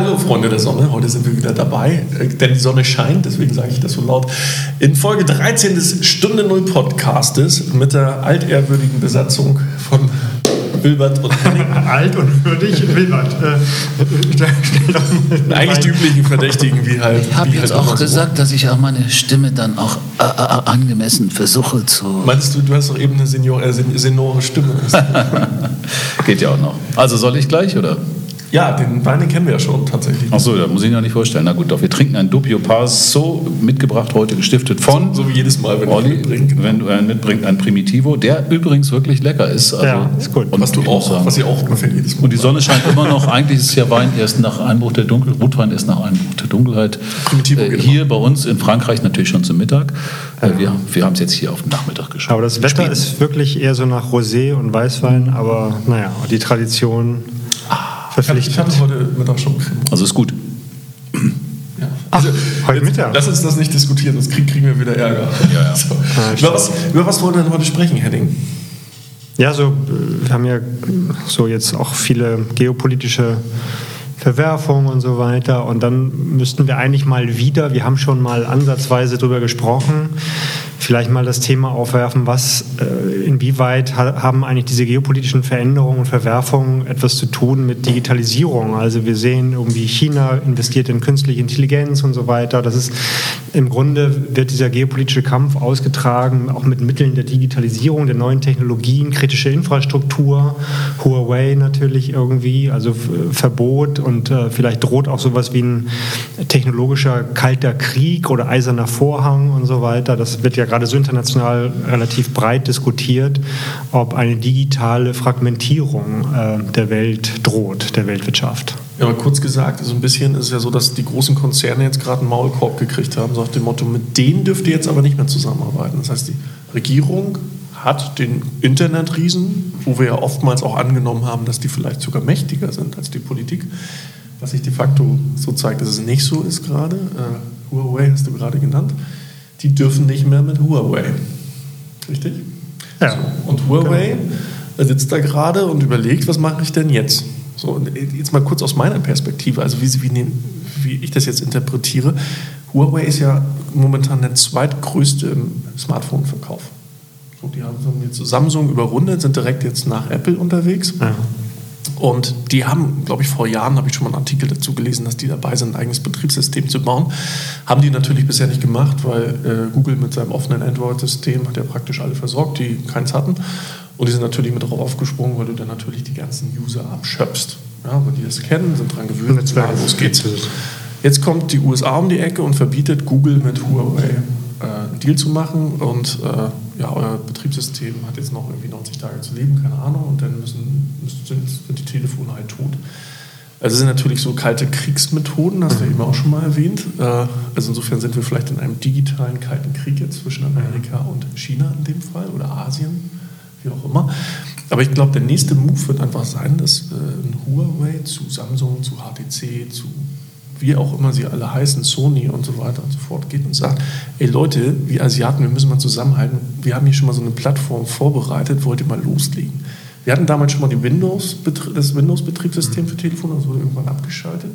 Hallo Freunde der Sonne, heute sind wir wieder dabei, äh, denn die Sonne scheint, deswegen sage ich das so laut. In Folge 13 des Stunde Null Podcastes mit der altehrwürdigen Besatzung von Wilbert und. Alt und würdig, Wilbert. Äh, Eigentlich die üblichen Verdächtigen, wie halt. Ich habe jetzt halt auch immer so. gesagt, dass ich auch meine Stimme dann auch äh, äh, angemessen versuche zu. Meinst du, du hast doch eben eine Senior, äh, sen- senore Stimme? Geht ja auch noch. Also soll ich gleich oder? Ja, den Wein, den kennen wir ja schon tatsächlich. Achso, da muss ich noch nicht vorstellen. Na gut, doch, wir trinken ein Doppio Paso, mitgebracht heute, gestiftet von So wie jedes Mal, wenn Olli, ich mitbringe. genau. wenn du einen mitbringst, ein Primitivo, der übrigens wirklich lecker ist. Also, Ja, ist gut. Und Was du ich auch, sagen- was ihr auch ungefähr jedes Mal. Und die Sonne scheint immer noch. Eigentlich ist ja Wein erst nach Einbruch der Dunkelheit, Rotwein erst nach Einbruch der Dunkelheit. Primitivo Äh, geht hier bei uns in Frankreich natürlich schon zum Mittag. Äh, wir wir haben es jetzt hier auf den Nachmittag geschafft. Aber das Wetter ist wirklich eher so nach Rosé und Weißwein, aber naja, die Tradition ich hatte, verpflichtet. ich hatte heute Mittag schon Creme. Also ist gut. Ja. Ach, Also, heute jetzt- Mittag? Lass uns das nicht diskutieren, sonst krieg, kriegen wir wieder Ärger. Ja, ja. So. Ah, über, was, über was wollen wir denn heute sprechen, Henning? Ja, so, äh, wir haben ja so jetzt auch viele geopolitische Verwerfungen und so weiter. Und dann müssten wir eigentlich mal wieder, wir haben schon mal ansatzweise darüber gesprochen, vielleicht mal das Thema aufwerfen, was, äh, inwieweit ha haben eigentlich diese geopolitischen Veränderungen und Verwerfungen etwas zu tun mit Digitalisierung. Also wir sehen irgendwie China investiert in künstliche Intelligenz und so weiter. Das ist im Grunde wird dieser geopolitische Kampf ausgetragen, auch mit Mitteln der Digitalisierung, der neuen Technologien, kritische Infrastruktur, Huawei natürlich irgendwie, also F- Verbot und äh, vielleicht droht auch sowas wie ein technologischer kalter Krieg oder eiserner Vorhang und so weiter. Das wird ja gerade so international relativ breit diskutiert, ob eine digitale Fragmentierung äh, der Welt droht, der Weltwirtschaft. Ja, aber kurz gesagt, so ein bisschen ist es ja so, dass die großen Konzerne jetzt gerade einen Maulkorb gekriegt haben, so nach dem Motto, mit denen dürft ihr jetzt aber nicht mehr zusammenarbeiten. Das heißt, die Regierung hat den Internetriesen, wo wir ja oftmals auch angenommen haben, dass die vielleicht sogar mächtiger sind als die Politik, was sich de facto so zeigt, dass es nicht so ist gerade. Äh, Huawei hast du gerade genannt. Die dürfen nicht mehr mit Huawei. Richtig? Ja. So. Und Huawei sitzt da gerade und überlegt, was mache ich denn jetzt? So, jetzt mal kurz aus meiner Perspektive, also wie, wie, wie ich das jetzt interpretiere. Huawei ist ja momentan der zweitgrößte im Smartphone-Verkauf. So, die haben jetzt Samsung überrundet, sind direkt jetzt nach Apple unterwegs. Ja. Und die haben, glaube ich, vor Jahren habe ich schon mal einen Artikel dazu gelesen, dass die dabei sind, ein eigenes Betriebssystem zu bauen. Haben die natürlich bisher nicht gemacht, weil äh, Google mit seinem offenen Android-System hat ja praktisch alle versorgt, die keins hatten. Und die sind natürlich mit drauf aufgesprungen, weil du dann natürlich die ganzen User abschöpfst. Ja, weil die das kennen, sind dran gewöhnt. Netzwerk. Ja, los geht's. Jetzt kommt die USA um die Ecke und verbietet Google mit Huawei äh, einen Deal zu machen und äh, ja, euer Betriebssystem hat jetzt noch irgendwie 90 Tage zu leben, keine Ahnung, und dann müssen, müssen sind, sind die Telefone halt tot. Also sind natürlich so kalte Kriegsmethoden, hast du eben auch schon mal erwähnt. Äh, also insofern sind wir vielleicht in einem digitalen kalten Krieg jetzt zwischen Amerika und China in dem Fall oder Asien, wie auch immer. Aber ich glaube, der nächste Move wird einfach sein, dass äh, ein Huawei zu Samsung, zu HTC, zu wie auch immer sie alle heißen, Sony und so weiter und so fort, geht und sagt, ey Leute, wir Asiaten, wir müssen mal zusammenhalten. Wir haben hier schon mal so eine Plattform vorbereitet, wollt ihr mal loslegen? Wir hatten damals schon mal die Windows, das Windows-Betriebssystem für Telefone, das wurde irgendwann abgeschaltet.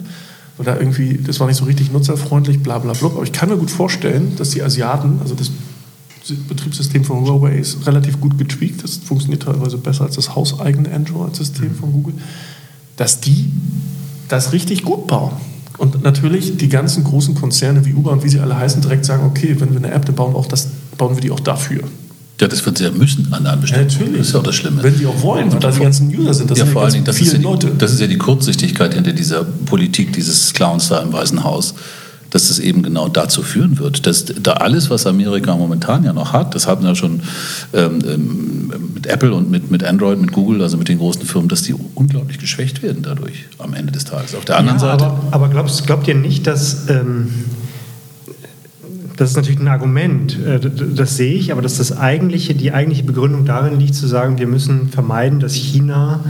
Weil da irgendwie, das war nicht so richtig nutzerfreundlich, bla bla bla. Aber ich kann mir gut vorstellen, dass die Asiaten, also das Betriebssystem von Huawei ist relativ gut getweakt, das funktioniert teilweise besser als das hauseigene Android-System von Google, dass die das richtig gut bauen. Und natürlich die ganzen großen Konzerne wie Uber und wie sie alle heißen, direkt sagen, okay, wenn wir eine App, bauen, auch das, bauen wir die auch dafür. Ja, das wird sie ja müssen an einem bestimmten Punkt. Das ist ja auch das Schlimme. Wenn die auch wollen, und da die ganzen User sind, das ja, sind vor allen Dingen, das ist, ja viele die, Leute. das ist ja die Kurzsichtigkeit hinter dieser Politik dieses Clowns da im Weißen Haus, dass es eben genau dazu führen wird, dass da alles, was Amerika momentan ja noch hat, das haben ja schon ähm, ähm, mit Apple und mit, mit Android, mit Google, also mit den großen Firmen, dass die unglaublich geschwächt werden dadurch am Ende des Tages. Auf der anderen ja, Seite. Aber, aber glaubst, glaubt ihr nicht, dass. Ähm, das ist natürlich ein Argument, äh, das sehe ich, aber dass das eigentliche, die eigentliche Begründung darin liegt, zu sagen, wir müssen vermeiden, dass China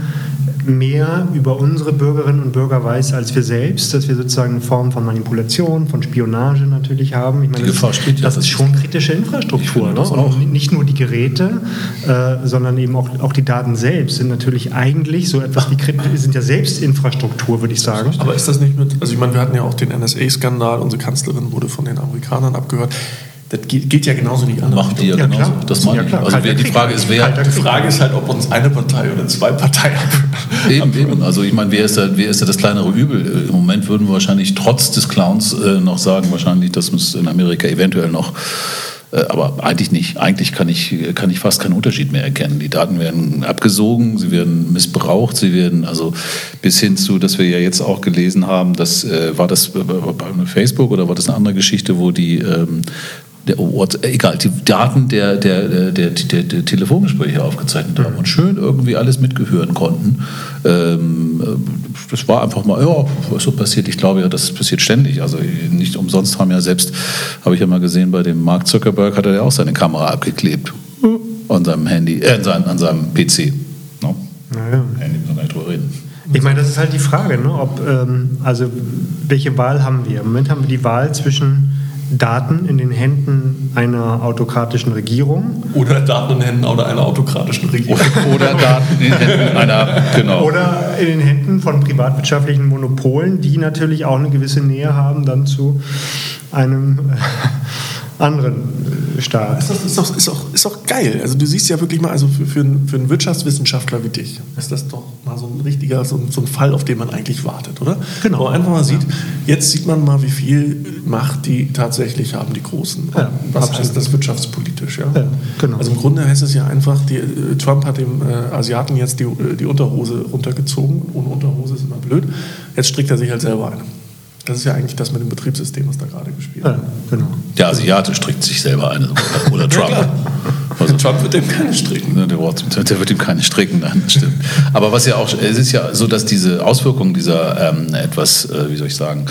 mehr über unsere Bürgerinnen und Bürger weiß als wir selbst, dass wir sozusagen eine Form von Manipulation, von Spionage natürlich haben. Ich meine, die Gefahr das. Das ist schon kritische Infrastruktur. Ne? Und nicht nur die Geräte, äh, sondern eben auch, auch die Daten selbst sind natürlich eigentlich so etwas wie sind ja selbst Infrastruktur, würde ich sagen. Aber ist das nicht mit, also ich meine, wir hatten ja auch den NSA-Skandal, unsere Kanzlerin wurde von den Amerikanern abgehört. Das geht, geht, ja genauso nicht an. Macht die ja, ja genauso. Klar. Das meine ja, Also wer, die Frage ist, wer. Die Frage ist halt, ob uns eine Partei oder zwei Parteien. Eben, eben. Also ich meine, wer ist, da, wer ist da das kleinere Übel? Im Moment würden wir wahrscheinlich trotz des Clowns äh, noch sagen, wahrscheinlich, dass es in Amerika eventuell noch äh, aber eigentlich nicht. Eigentlich kann ich, kann ich fast keinen Unterschied mehr erkennen. Die Daten werden abgesogen, sie werden missbraucht, sie werden also bis hin zu, dass wir ja jetzt auch gelesen haben, das äh, war das bei Facebook oder war das eine andere Geschichte, wo die ähm, der, egal, die Daten der, der, der, der, Telefongespräche aufgezeichnet haben und schön irgendwie alles mitgehören konnten. Ähm, das war einfach mal, ja, was so passiert. Ich glaube ja, das passiert ständig. Also nicht umsonst haben ja selbst, habe ich ja mal gesehen, bei dem Mark Zuckerberg hat er ja auch seine Kamera abgeklebt an seinem Handy, äh, an seinem, an seinem PC. No? Naja. Handy, müssen wir nicht drüber reden. Ich meine, das ist halt die Frage, ne? ob, ähm, also welche Wahl haben wir? Im Moment haben wir die Wahl zwischen Daten in den Händen einer autokratischen Regierung. Oder Daten in den Händen einer autokratischen Regierung. Oder Daten in den Händen einer, genau. Oder in den Händen von privatwirtschaftlichen Monopolen, die natürlich auch eine gewisse Nähe haben dann zu einem anderen äh, Staat. Ist, das, ist, doch, ist, auch, ist auch geil. Also du siehst ja wirklich mal, also für, für, einen, für einen Wirtschaftswissenschaftler wie dich, ist das doch mal so ein richtiger, so ein, so ein Fall, auf den man eigentlich wartet, oder? Genau. Wo man einfach mal sieht, jetzt sieht man mal, wie viel Macht die tatsächlich haben, die Großen. Ja, was absolut. heißt das wirtschaftspolitisch? Ja? ja? genau. Also im Grunde heißt es ja einfach, die, äh, Trump hat dem äh, Asiaten jetzt die, äh, die Unterhose runtergezogen. Ohne Unterhose ist immer blöd. Jetzt strickt er sich halt selber ein. Das ist ja eigentlich das mit dem Betriebssystem, was da gerade gespielt wird. Ja, genau. Der Asiate strickt sich selber ein, oder Trump. ja, also Trump wird dem keine stricken. Der, der, wird ihm keine stricken, nein, das stimmt. Aber was ja auch, es ist ja so, dass diese Auswirkungen dieser ähm, etwas, äh, wie soll ich sagen,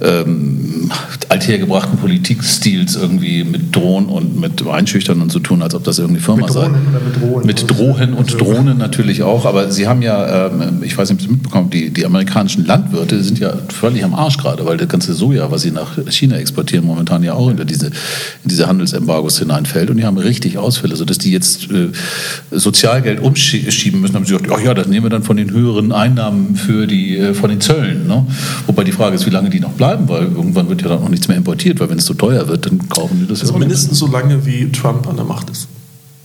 ähm, althergebrachten Politikstils irgendwie mit Drohnen und mit Einschüchtern und so tun, als ob das irgendwie Firma sei. Mit Drohnen. Mit Drohnen und Drohnen natürlich auch. Aber Sie haben ja, ähm, ich weiß nicht, ob Sie mitbekommen, die, die amerikanischen Landwirte sind ja völlig am Arsch gerade, weil das ganze Soja, was sie nach China exportieren, momentan ja auch in diese, in diese Handelsembargos hineinfällt. Und die haben richtig Ausfälle, sodass die jetzt äh, Sozialgeld umschieben müssen. Haben sie gesagt, ach ja, das nehmen wir dann von den höheren Einnahmen für die, äh, von den Zöllen. Ne? Wobei die Frage ist, wie lange die noch bleiben bleiben, weil irgendwann wird ja dann auch nichts mehr importiert, weil wenn es zu teuer wird, dann kaufen die das also ja mindestens so lange, wie Trump an der Macht ist.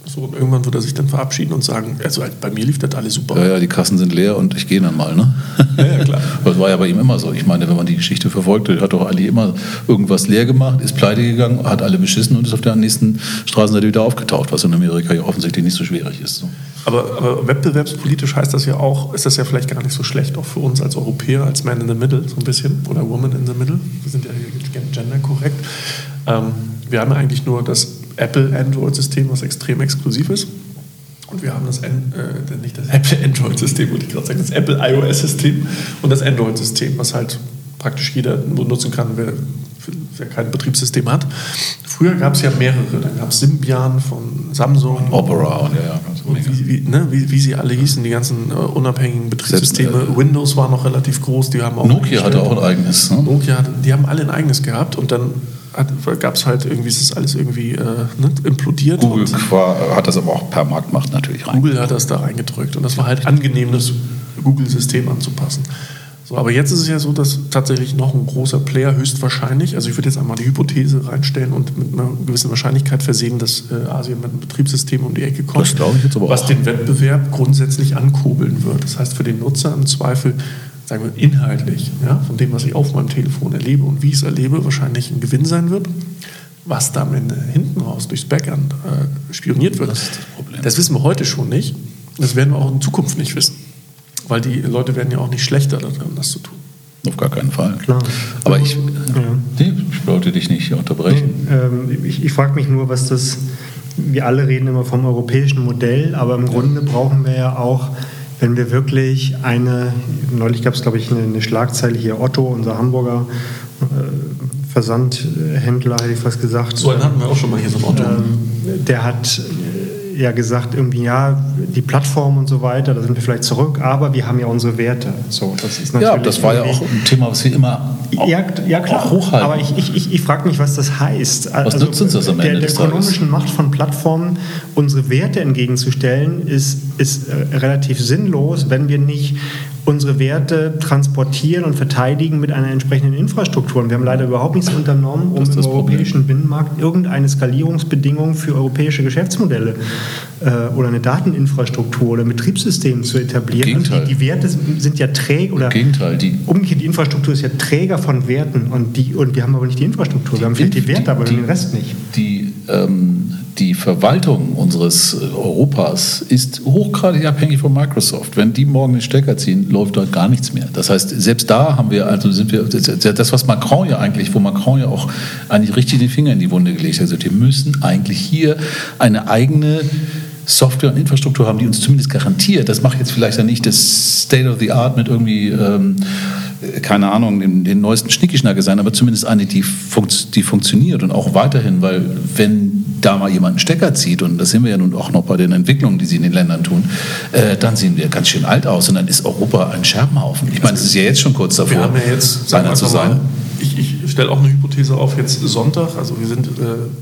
So, und irgendwann wird er sich dann verabschieden und sagen, also bei mir lief das alles super. Ja, ja, die Kassen sind leer und ich gehe dann mal, ne? Ja, ja, klar. War ja bei ihm immer so. Ich meine, wenn man die Geschichte verfolgt, hat doch Ali immer irgendwas leer gemacht, ist pleite gegangen, hat alle beschissen und ist auf der nächsten Straßenseite wieder aufgetaucht, was in Amerika ja offensichtlich nicht so schwierig ist. Aber, aber, wettbewerbspolitisch heißt das ja auch, ist das ja vielleicht gar nicht so schlecht, auch für uns als Europäer, als Man in the Middle so ein bisschen oder Woman in the Middle. Wir sind ja hier genderkorrekt. Ähm, wir haben ja eigentlich nur das Apple Android-System, was extrem exklusiv ist. Und wir haben das, äh, nicht das Apple Android-System, würde ich gerade sagen, das Apple iOS-System und das Android-System, was halt praktisch jeder nutzen kann, wer, wer kein Betriebssystem hat. Früher gab es ja mehrere. Dann gab es Symbian von Samsung. Opera und ja, ja. Und wie, wie, ne, wie, wie, sie alle hießen, die ganzen äh, unabhängigen Betriebssysteme. Selbst, äh, Windows war noch relativ groß. Die haben auch Nokia hatte auch ein eigenes. Ne? Nokia, die haben alle ein eigenes gehabt. Und dann gab es halt irgendwie, ist das alles irgendwie äh, ne, implodiert. Google war, hat das aber auch per Marktmacht natürlich rein. Google hat das da reingedrückt und das war halt angenehm, das Google-System anzupassen. So, aber jetzt ist es ja so, dass tatsächlich noch ein großer Player höchstwahrscheinlich, also ich würde jetzt einmal die Hypothese reinstellen und mit einer gewissen Wahrscheinlichkeit versehen, dass äh, Asien mit einem Betriebssystem um die Ecke kommt, was auch. den Wettbewerb grundsätzlich ankurbeln wird. Das heißt für den Nutzer im Zweifel sagen wir, inhaltlich, ja, von dem, was ich auf meinem Telefon erlebe und wie ich es erlebe, wahrscheinlich ein Gewinn sein wird. Was da am Ende hinten raus durchs Backend äh, spioniert wird, das, das, das, wissen wir heute schon nicht. Das werden wir auch in Zukunft nicht wissen. Weil die Leute werden ja auch nicht schlechter darin, das zu tun. Auf gar keinen Fall. Klar. Aber ich, ja. nee, ich wollte dich nicht unterbrechen. Nee, ähm, ich, ich frage mich nur, was das. Wir alle reden immer vom europäischen Modell, aber im Grunde brauchen wir ja auch wenn wir wirklich eine, neulich gab es, glaube ich, eine, eine, Schlagzeile hier, Otto, unser Hamburger äh, Versandhändler, hätte ich fast gesagt. So einen hatten wir auch schon mal hier, so ein Otto. Ähm, der hat ja gesagt, irgendwie, ja, die Plattform und so weiter, da sind wir vielleicht zurück, aber wir haben ja unsere Werte. So, das ist natürlich ja, das war ja auch ein Thema, was wir immer ja, ja, klar. hochhalten. Aber ich, ich, ich, ich frage mich, was das heißt. Was also, nützt uns das am Ende Der, der ökonomischen Macht von Plattformen unsere Werte entgegenzustellen, ist, ist äh, relativ sinnlos, wenn wir nicht unsere Werte transportieren und verteidigen mit einer entsprechenden Infrastruktur. Und wir haben leider überhaupt nichts unternommen, um im europäischen Binnenmarkt irgendeine Skalierungsbedingung für europäische Geschäftsmodelle äh, oder eine Dateninfrastruktur oder ein Betriebssystem zu etablieren. Gegenteil. Die, die, Werte sind ja träge oder Gegenteil, die umgekehrt, die Infrastruktur ist ja Träger von Werten und, die, und wir haben aber nicht die Infrastruktur. Wir haben vielleicht die Werte, aber die, den Rest nicht. Die ähm, die Verwaltung unseres äh, Europas ist hochgradig abhängig von Microsoft. Wenn die morgen den Stecker ziehen, läuft dort gar nichts mehr. Das heißt, selbst da haben wir, also sind wir, das, was Macron ja eigentlich, wo Macron ja auch eigentlich richtig den Finger in die Wunde gelegt hat, also wir müssen eigentlich hier eine eigene Software und Infrastruktur haben, die uns zumindest garantiert, das macht jetzt vielleicht ja nicht das State of the Art mit irgendwie ähm, keine Ahnung, den, den neuesten Schnickischnacker sein, aber zumindest eine, die, funkt, die funktioniert und auch weiterhin, weil wenn da mal jemand einen Stecker zieht, und das sehen wir ja nun auch noch bei den Entwicklungen, die sie in den Ländern tun, äh, dann sehen wir ganz schön alt aus und dann ist Europa ein Scherbenhaufen. Ich meine, es ist ja jetzt schon kurz davor, wir haben ja jetzt, einer zu sein. Mal, ich, ich stelle auch eine Hypothese auf, jetzt Sonntag, also wir sind, äh,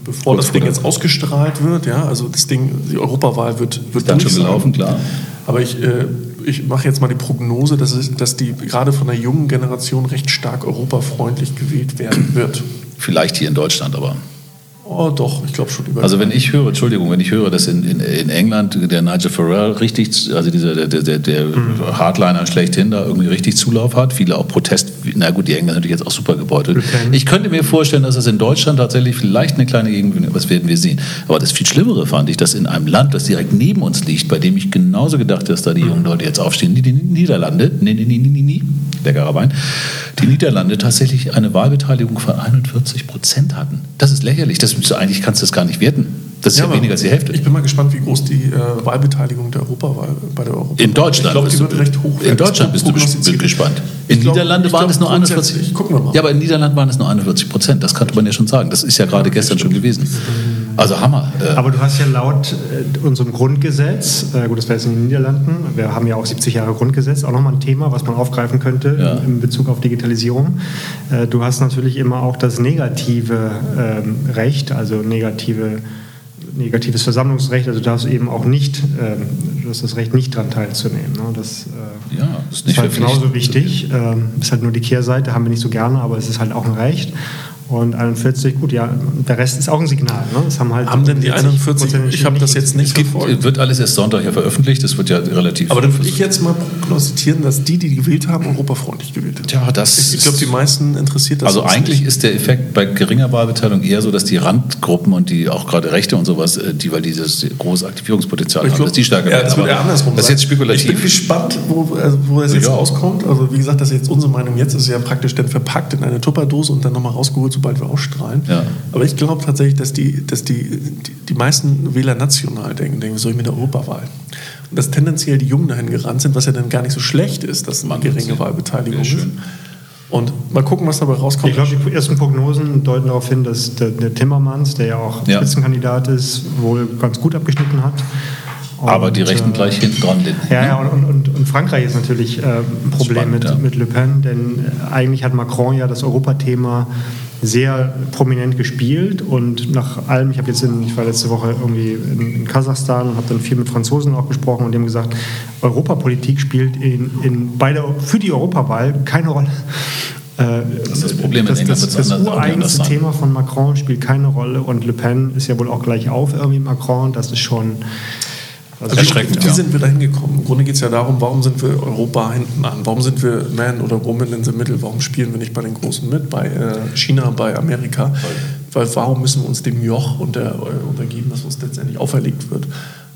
bevor Kurz das Ding jetzt ausgestrahlt wird, ja, also das Ding, die Europawahl wird, wird ist dann schon gelaufen, klar. Aber ich, äh, ich mache jetzt mal die Prognose, dass, es, dass die gerade von der jungen Generation recht stark europafreundlich gewählt werden wird. Vielleicht hier in Deutschland aber. Oh, doch, ich glaube schon. Über also wenn ich höre, Entschuldigung, wenn ich höre, dass in, in, in England der Nigel Farrell richtig, also dieser der, der, der mhm. Hardliner schlechthin da irgendwie richtig Zulauf hat, viele auch Protest, na gut, die Engländer natürlich jetzt auch super gebeutelt. Ich könnte mir vorstellen, dass das in Deutschland tatsächlich vielleicht eine kleine Gegend, was werden wir sehen. Aber das viel Schlimmere fand ich, dass in einem Land, das direkt neben uns liegt, bei dem ich genauso gedacht habe, dass da die jungen Leute jetzt aufstehen, die, die Niederlande, nee, nee, nee, nee, nee, leckerer Wein, die Niederlande tatsächlich eine Wahlbeteiligung von 41 Prozent hatten. Das ist lächerlich. Das, eigentlich kannst du das gar nicht werten. Das ist ja, ja weniger als die Hälfte. Ich bin mal gespannt, wie groß die äh, Wahlbeteiligung der Europawahl bei der Europawahl In Deutschland. Ich glaube, die wird recht hoch. In Deutschland bist du gespannt. In Niederlande waren es nur 41. Gucken wir mal. Ja, aber in Niederlanden waren es nur 41 Prozent. Das könnte man ja schon sagen. Das ist ja gerade ja, gestern schon gewesen. Also Hammer. Äh. Aber du hast ja laut äh, unserem Grundgesetz, äh, gut, das wäre jetzt in den Niederlanden, wir haben ja auch 70 Jahre Grundgesetz, auch nochmal ein Thema, was man aufgreifen könnte ja. in Bezug auf Digitalisierung. Äh, du hast natürlich immer auch das negative ähm, Recht, also negative negatives Versammlungsrecht, also du darfst eben auch nicht, ähm, du hast das Recht, nicht daran teilzunehmen. Ne? Das, äh, ja, ist, ist halt genauso wichtig. Ähm, ist halt nur die Kehrseite, haben wir nicht so gerne, aber es ist halt auch ein Recht. Und 41, gut, ja, der Rest ist auch ein Signal. Ne? Das haben, halt haben denn die 41, ich habe das jetzt nicht es gibt, wird alles erst Sonntag ja veröffentlicht, das wird ja relativ... Aber dann würde ich jetzt mal prognostizieren, dass die, die gewählt haben, europafreundlich gewählt haben. Ja, das ich, ich glaube, die meisten interessiert das Also eigentlich nicht. ist der Effekt bei geringer Wahlbeteiligung eher so, dass die Randgruppen und die auch gerade Rechte und sowas, äh, die, weil dieses große Aktivierungspotenzial glaub, haben, dass die stärker werden. Ja, das andersrum das ist jetzt spekulativ. Ich bin gespannt, wo, also, wo das jetzt ja. rauskommt. Also wie gesagt, das ist jetzt unsere Meinung jetzt, ist ja praktisch dann verpackt in eine Tupperdose und dann nochmal rausgeholt, sobald wir ausstrahlen. Ja. Aber ich glaube tatsächlich, dass, die, dass die, die, die meisten Wähler national denken, denken, soll ich mit der Europawahl? Und dass tendenziell die Jungen dahin gerannt sind, was ja dann gar nicht so schlecht ist, dass eine geringe Wahlbeteiligung ist. Und mal gucken, was dabei rauskommt. Ich glaube, die ersten Prognosen deuten darauf hin, dass der, der Timmermans, der ja auch ja. Spitzenkandidat ist, wohl ganz gut abgeschnitten hat. Und, aber die Rechten äh, gleich hinten dran. Ja, ja und, und, und, Frankreich ist natürlich äh, ein Problem spannend, mit, ja. mit Le Pen, denn äh, eigentlich hat Macron ja das Europathema sehr prominent gespielt und nach allem, ich habe jetzt in, ich war letzte Woche irgendwie in, in Kasachstan und habe dann viel mit Franzosen auch gesprochen und haben gesagt, Europapolitik spielt in, in, bei der, für die Europawahl keine Rolle. Äh, das ist das Problem das, in. Das, das, das ureigenste Thema von Macron spielt keine Rolle und Le Pen ist ja wohl auch gleich auf irgendwie Macron. Das ist schon also erschreckend. Wie ja. sind wir da hingekommen? Im Grunde geht es ja darum, warum sind wir Europa hinten an? Warum sind wir Man oder Woman in the Middle? Warum spielen wir nicht bei den Großen mit? Bei äh, China, bei Amerika? Weil warum müssen wir uns dem Joch unter, äh, untergeben, das uns letztendlich auferlegt wird?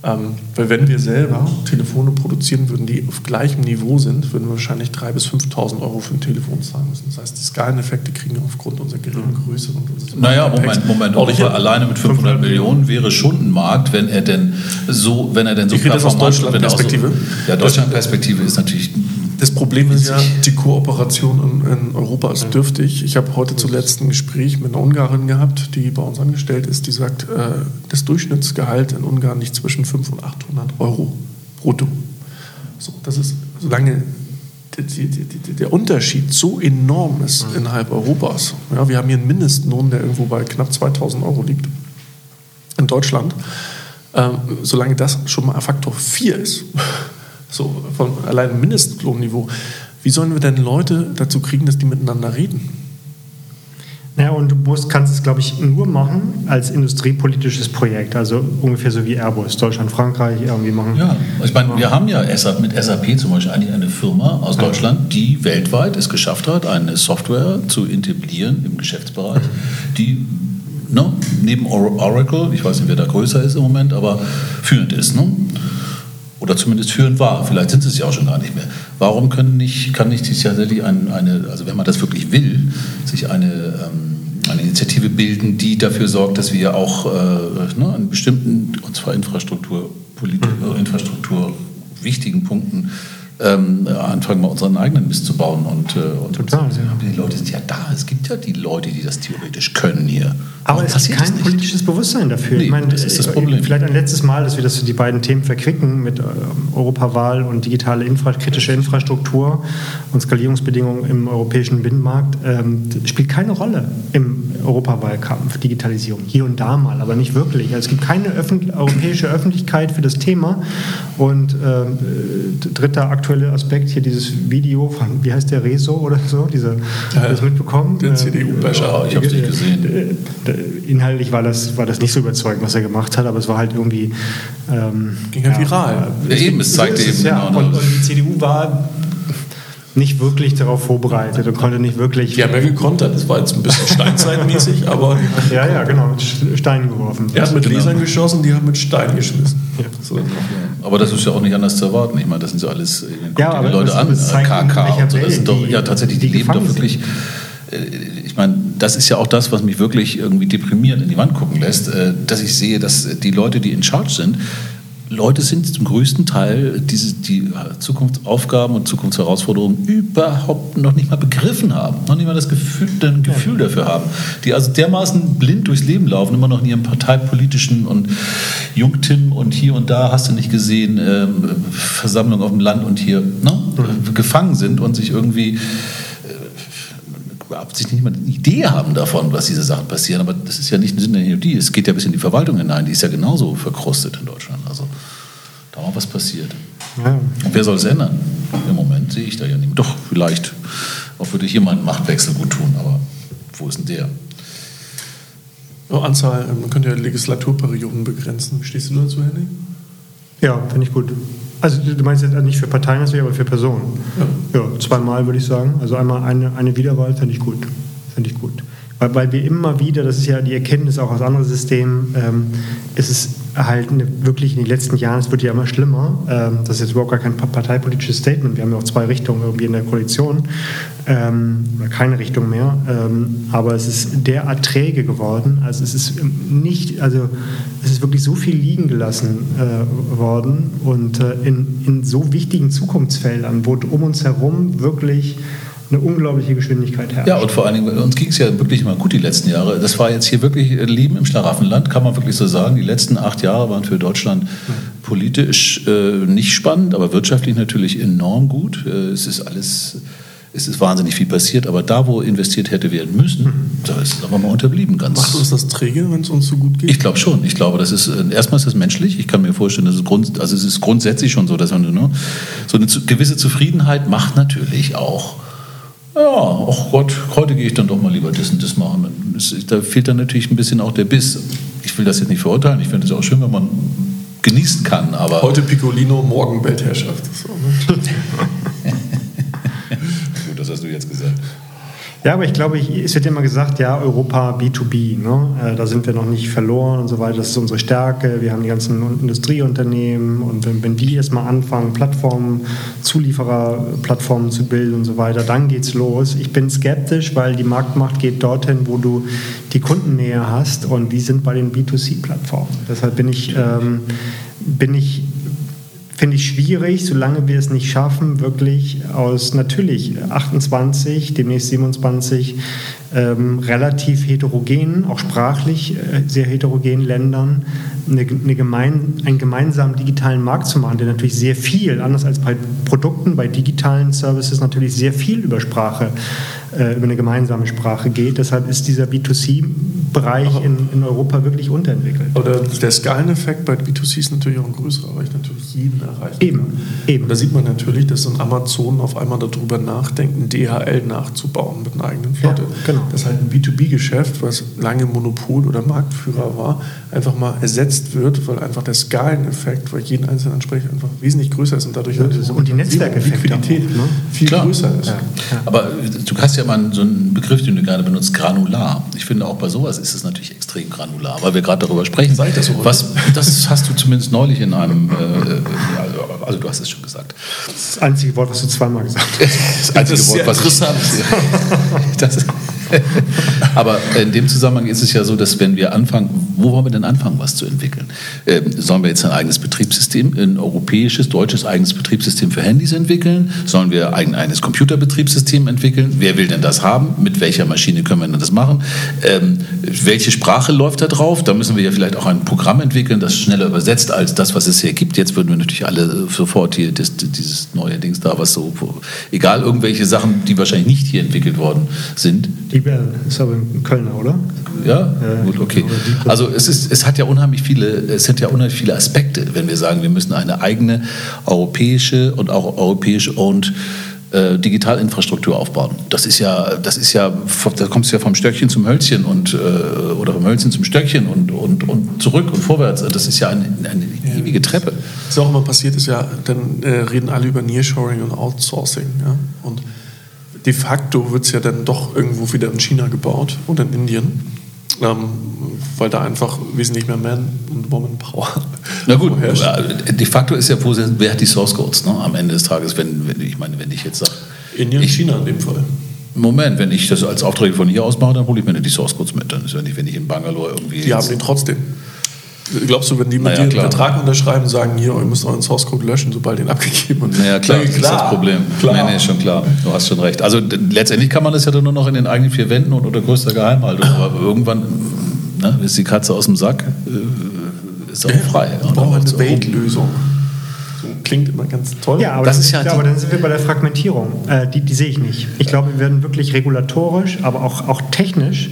Ähm, weil wenn wir selber Telefone produzieren würden, die auf gleichem Niveau sind, würden wir wahrscheinlich 3.000 bis 5.000 Euro für ein Telefon zahlen müssen. Das heißt, die Skaleneffekte kriegen wir aufgrund unserer geringen Größe und unseres Naja, Moment, Moment. Europa alleine mit 500 Millionen wäre schon ein Markt, wenn er denn so, wenn er denn so performant... Deutschland-Perspektive? So, ja, Deutschland-Perspektive ist natürlich Das Problem ist ja, die Kooperation in, in Europa ist dürftig. Ich habe heute zuletzt ein Gespräch mit einer Ungarin gehabt, die bei uns angestellt ist, die sagt, äh, das Durchschnittsgehalt in Ungarn liegt zwischen 500 und 800 Euro brutto. So, das ist, solange die, die, die, der Unterschied so enorm ist mhm. innerhalb Europas. Ja, wir haben hier einen Mindestlohn, der irgendwo bei knapp 2000 Euro liegt in Deutschland. Ähm, solange das schon mal Faktor 4 ist, so von allein Mindestlohnniveau, wie sollen wir denn Leute dazu kriegen, dass die miteinander reden? Naja, und du musst, kannst es, glaube ich, nur machen als industriepolitisches Projekt. Also ungefähr so wie Airbus, Deutschland, Frankreich irgendwie machen. Ja, ich meine, wir haben ja mit SAP zum Beispiel eigentlich eine Firma aus Deutschland, die weltweit es geschafft hat, eine Software zu etablieren im Geschäftsbereich, die ne, neben Oracle, ich weiß nicht, wer da größer ist im Moment, aber führend ist. Ne? Oder zumindest führend war. Vielleicht sind sie es ja auch schon gar nicht mehr. Warum können nicht, kann nicht sich tatsächlich ein, eine, also wenn man das wirklich will, sich eine, ähm, eine Initiative bilden, die dafür sorgt, dass wir auch äh, ne, an bestimmten, und zwar Infrastruktur, mhm. Infrastruktur wichtigen Punkten ähm, anfangen, mal unseren eigenen Mist zu bauen. Und, äh, und Total, ja. die Leute sind ja da. Es gibt ja die Leute, die das theoretisch können hier. Aber es gibt kein politisches Bewusstsein dafür. Nee, ich meine, das ist das Problem. Vielleicht ein letztes Mal, dass wir das, die beiden Themen verquicken mit äh, Europawahl und digitale Infra kritische Infrastruktur und Skalierungsbedingungen im europäischen Binnenmarkt ähm, spielt keine Rolle im Europawahlkampf, Digitalisierung. Hier und da mal, aber nicht wirklich. Also es gibt keine öffentlich, europäische Öffentlichkeit für das Thema. Und äh, dritter aktueller Aspekt hier dieses Video von, wie heißt der, Rezo oder so, diese, ja, das mitbekommen? Der CDU-Becher, äh, ich habe es nicht gesehen. Äh, inhaltlich war das, war das nicht so überzeugend, was er gemacht hat, aber es war halt irgendwie. Ähm, Ging ja, viral. Ja, eben, es zeigte eben. Ja, genau, und, und die CDU war nicht wirklich darauf vorbereitet und konnte nicht wirklich. Die haben ja gekontert, das war jetzt ein bisschen steinzeitmäßig, aber. ja, ja, genau, mit Steinen geworfen. Er hat mit genau. Lasern geschossen, die haben mit Steinen geschmissen. Ja. So. Aber das ist ja auch nicht anders zu erwarten. Ich meine, das sind so alles ja, die Leute an, KK und so. Das sind doch, ja, tatsächlich, die, die leben doch wirklich. Äh, ich meine, das ist ja auch das, was mich wirklich irgendwie deprimierend in die Wand gucken lässt, äh, dass ich sehe, dass die Leute, die in Charge sind, Leute sind zum größten Teil diese, die Zukunftsaufgaben und Zukunftsherausforderungen überhaupt noch nicht mal begriffen haben, noch nicht mal das Gefühl, ein Gefühl dafür haben, die also dermaßen blind durchs Leben laufen, immer noch in ihrem parteipolitischen und Jungtim und hier und da hast du nicht gesehen, äh, Versammlung auf dem Land und hier ne, gefangen sind und sich irgendwie absichtlich nicht mal eine Idee haben davon, was diese Sachen passieren. Aber das ist ja nicht ein Sinn der Idee. Es geht ja bis in die Verwaltung hinein. Die ist ja genauso verkrustet in Deutschland. Was passiert. Ja. Und wer soll es ändern? Im Moment sehe ich da ja nicht. Doch, vielleicht auch würde hier mal einen Machtwechsel gut tun. Aber wo ist denn der? Oh, Anzahl, man könnte ja Legislaturperioden begrenzen. Stehst du dazu, Henning? Ja, finde ich gut. Also du meinst jetzt nicht für Parteien, aber für Personen? Ja. ja zweimal würde ich sagen. Also einmal eine, eine Wiederwahl fände ich gut. Finde ich gut. Weil, weil wir immer wieder, das ist ja die Erkenntnis auch aus anderen Systemen, ähm, ist es halt wirklich in den letzten Jahren, es wird ja immer schlimmer. Ähm, das ist jetzt überhaupt gar kein parteipolitisches Statement. Wir haben ja auch zwei Richtungen irgendwie in der Koalition ähm, keine Richtung mehr. Ähm, aber es ist derart träge geworden. Also es ist nicht, also es ist wirklich so viel liegen gelassen äh, worden und äh, in, in so wichtigen Zukunftsfeldern, wo um uns herum wirklich eine unglaubliche Geschwindigkeit herrscht. Ja, und vor allen Dingen, uns ging es ja wirklich mal gut die letzten Jahre. Das war jetzt hier wirklich Leben im Schlaraffenland, kann man wirklich so sagen. Die letzten acht Jahre waren für Deutschland politisch äh, nicht spannend, aber wirtschaftlich natürlich enorm gut. Äh, es ist alles es ist wahnsinnig viel passiert, aber da, wo investiert hätte werden müssen, mhm. da ist es aber mal unterblieben. Ganz Macht uns das träge, wenn es uns so gut geht? Ich glaube schon. Ich glaube, das ist äh, erstmal ist das menschlich. Ich kann mir vorstellen, dass es, grund, also es ist grundsätzlich schon so, dass man ne, so eine gewisse Zufriedenheit macht natürlich auch ja, ach Gott, heute gehe ich dann doch mal lieber das und das machen. da fehlt dann natürlich ein bisschen auch der Biss. Ich will das jetzt nicht verurteilen, ich finde es auch schön, wenn man genießen kann. Aber heute Piccolino, morgen Weltherrschaft. So, ne? Gut, das hast du jetzt gesagt. Ja, aber ich glaube, es wird immer gesagt, ja, Europa B2B, ne? Äh, da sind wir noch nicht verloren und so weiter, das ist unsere Stärke, wir haben die ganzen Industrieunternehmen und wenn, wenn die erstmal anfangen, Plattformen, Zuliefererplattformen zu bilden und so weiter, dann geht's los. Ich bin skeptisch, weil die Marktmacht geht dorthin, wo du die Kundennähe hast und die sind bei den B2C-Plattformen. Deshalb bin ich, ähm, bin ich finde ich schwierig, solange wir es nicht schaffen, wirklich aus natürlich 28, demnächst 27 ähm, relativ heterogenen, auch sprachlich äh, sehr heterogenen Ländern eine, eine gemein, einen gemeinsamen digitalen Markt zu machen, der natürlich sehr viel, anders als bei Produkten, bei digitalen Services natürlich sehr viel über Sprache, äh, über eine gemeinsame Sprache geht. Deshalb ist dieser B2C-Bereich in, in Europa wirklich unterentwickelt. Oder der Skaleneffekt bei B2C ist natürlich auch ein größerer, weil ich natürlich jeden erreichen eben, kann. Eben. Und da sieht man natürlich, dass ein Amazon auf einmal darüber nachdenkt, ein DHL nachzubauen mit einer eigenen Flotte. Ja, genau. Das halt ein B2B-Geschäft, was lange Monopol oder Marktführer war, einfach mal ersetzt wird, weil einfach der Skaleneffekt, weil jeden einzelnen Ansprecher einfach wesentlich größer ist und dadurch ja, halt und die Netzwerkeffekte ne? viel Klar. größer ist. Ja. Aber du hast ja mal so einen Begriff, den du gerade benutzt, granular. Ich finde auch bei sowas ist es natürlich extrem granular, weil wir gerade darüber sprechen. Ich das, so was, das hast du zumindest neulich in einem, äh, also, also, du hast es schon gesagt. Das einzige Wort, was du zweimal gesagt hast. Das einzige das Wort, was interessant. Ich, das, Aber in dem Zusammenhang ist es ja so, dass wenn wir anfangen, wo wollen wir denn anfangen, was zu entwickeln? Ähm, sollen wir jetzt ein eigenes Betriebssystem, ein europäisches, deutsches eigenes Betriebssystem für Handys entwickeln? Sollen wir ein eigenes Computerbetriebssystem entwickeln? Wer will denn das haben? Mit welcher Maschine können wir denn das machen? Ähm, welche Sprache läuft da drauf? Da müssen wir ja vielleicht auch ein Programm entwickeln, das schneller übersetzt als das, was es hier gibt. Jetzt würden wir natürlich alle sofort hier das, dieses neue Dings da, was so, egal irgendwelche Sachen, die wahrscheinlich nicht hier entwickelt worden sind. Die Bell ist aber in Kölner, oder? Ja, ja gut, okay. Also es, ist, es hat ja unheimlich viele, es sind ja unheimlich viele Aspekte, wenn wir sagen, wir müssen eine eigene europäische und auch europäisch und äh, Digitalinfrastruktur aufbauen. Das ist ja, das ist ja, da kommst du ja vom Stöckchen zum Hölzchen und äh, oder vom Hölzchen zum Stöckchen und, und, und zurück und vorwärts. Das ist ja eine, eine ewige Treppe. Was auch immer passiert ist ja, dann äh, reden alle über Nearshoring und Outsourcing. Ja? Und de facto wird es ja dann doch irgendwo wieder in China gebaut oder in Indien. Ähm, weil da einfach wesentlich mehr Man- und Woman-Power Na gut, de facto ist ja, wer hat die Source Codes ne? am Ende des Tages, wenn, wenn ich meine, wenn ich jetzt sage. Indien und China in dem Fall. Moment, wenn ich das als Aufträge von hier aus mache, dann hole ich mir die Source Codes mit. Dann ist ja nicht, wenn ich in Bangalore irgendwie. Die haben den trotzdem. Glaubst du, wenn die mit naja, dir einen Vertrag unterschreiben, sagen, hier, ihr müsst euren Source Code löschen, sobald den abgegeben wird? Naja, klar, das ist das Problem. Klar. Nee, nee, schon klar. Du hast schon recht. Also letztendlich kann man das ja dann nur noch in den eigenen vier Wänden und unter größter Geheimhaltung. Aber irgendwann ne, ist die Katze aus dem Sack, äh, ist auch frei. Wir brauchen eine Weltlösung. Klingt immer ganz toll. Ja, aber, das ist ja ja, aber dann sind wir bei der Fragmentierung. Äh, die, die sehe ich nicht. Ich glaube, wir werden wirklich regulatorisch, aber auch, auch technisch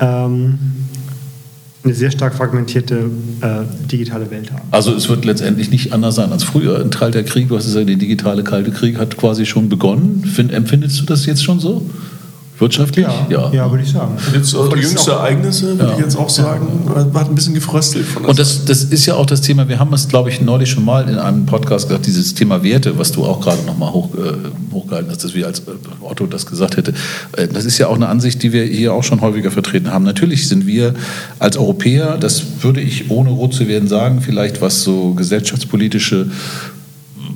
ähm, eine sehr stark fragmentierte äh, digitale Welt haben. Also es wird letztendlich nicht anders sein als früher. Ein Teil der Krieg, du hast gesagt, der digitale Kalte Krieg hat quasi schon begonnen. Find, empfindest du das jetzt schon so? Wirtschaftlich? Ja, ja. ja würde ich sagen. Und jetzt äh, jüngste Ereignisse, würde ja. ich jetzt auch sagen, ja. hat ein bisschen gefröstelt von Und das, das ist ja auch das Thema, wir haben es, glaube ich, neulich schon mal in einem Podcast gesagt, dieses Thema Werte, was du auch gerade nochmal hoch, äh, hochgehalten hast, dass wir als äh, Otto das gesagt hätte. Äh, das ist ja auch eine Ansicht, die wir hier auch schon häufiger vertreten haben. Natürlich sind wir als Europäer, das würde ich ohne rot zu werden sagen, vielleicht was so gesellschaftspolitische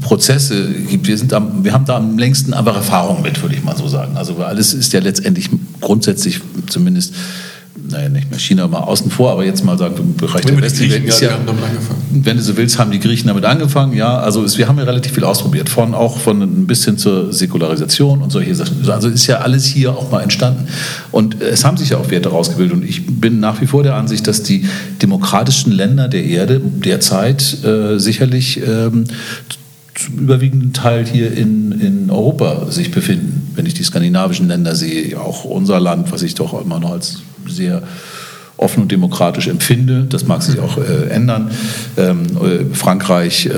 Prozesse gibt. Wir, sind am, wir haben da am längsten aber Erfahrung mit, würde ich mal so sagen. Also alles ist ja letztendlich grundsätzlich zumindest naja, nicht mehr China mal außen vor, aber jetzt mal sagen, im Bereich der westlichen Welt ist ja, wenn du so willst, haben die Griechen damit angefangen, ja, also es, wir haben ja relativ viel ausprobiert, von auch von ein bisschen zur Säkularisation und solche Sachen. Also ist ja alles hier auch mal entstanden. Und es haben sich ja auch Werte rausgebildet und ich bin nach wie vor der Ansicht, dass die demokratischen Länder der Erde derzeit äh, sicherlich ähm, überwiegenden Teil hier in, in Europa sich befinden. Wenn ich die skandinavischen Länder sehe, auch unser Land, was ich doch immer noch als sehr offen und demokratisch empfinde. Das mag sich auch äh, ändern. Ähm, äh, Frankreich äh,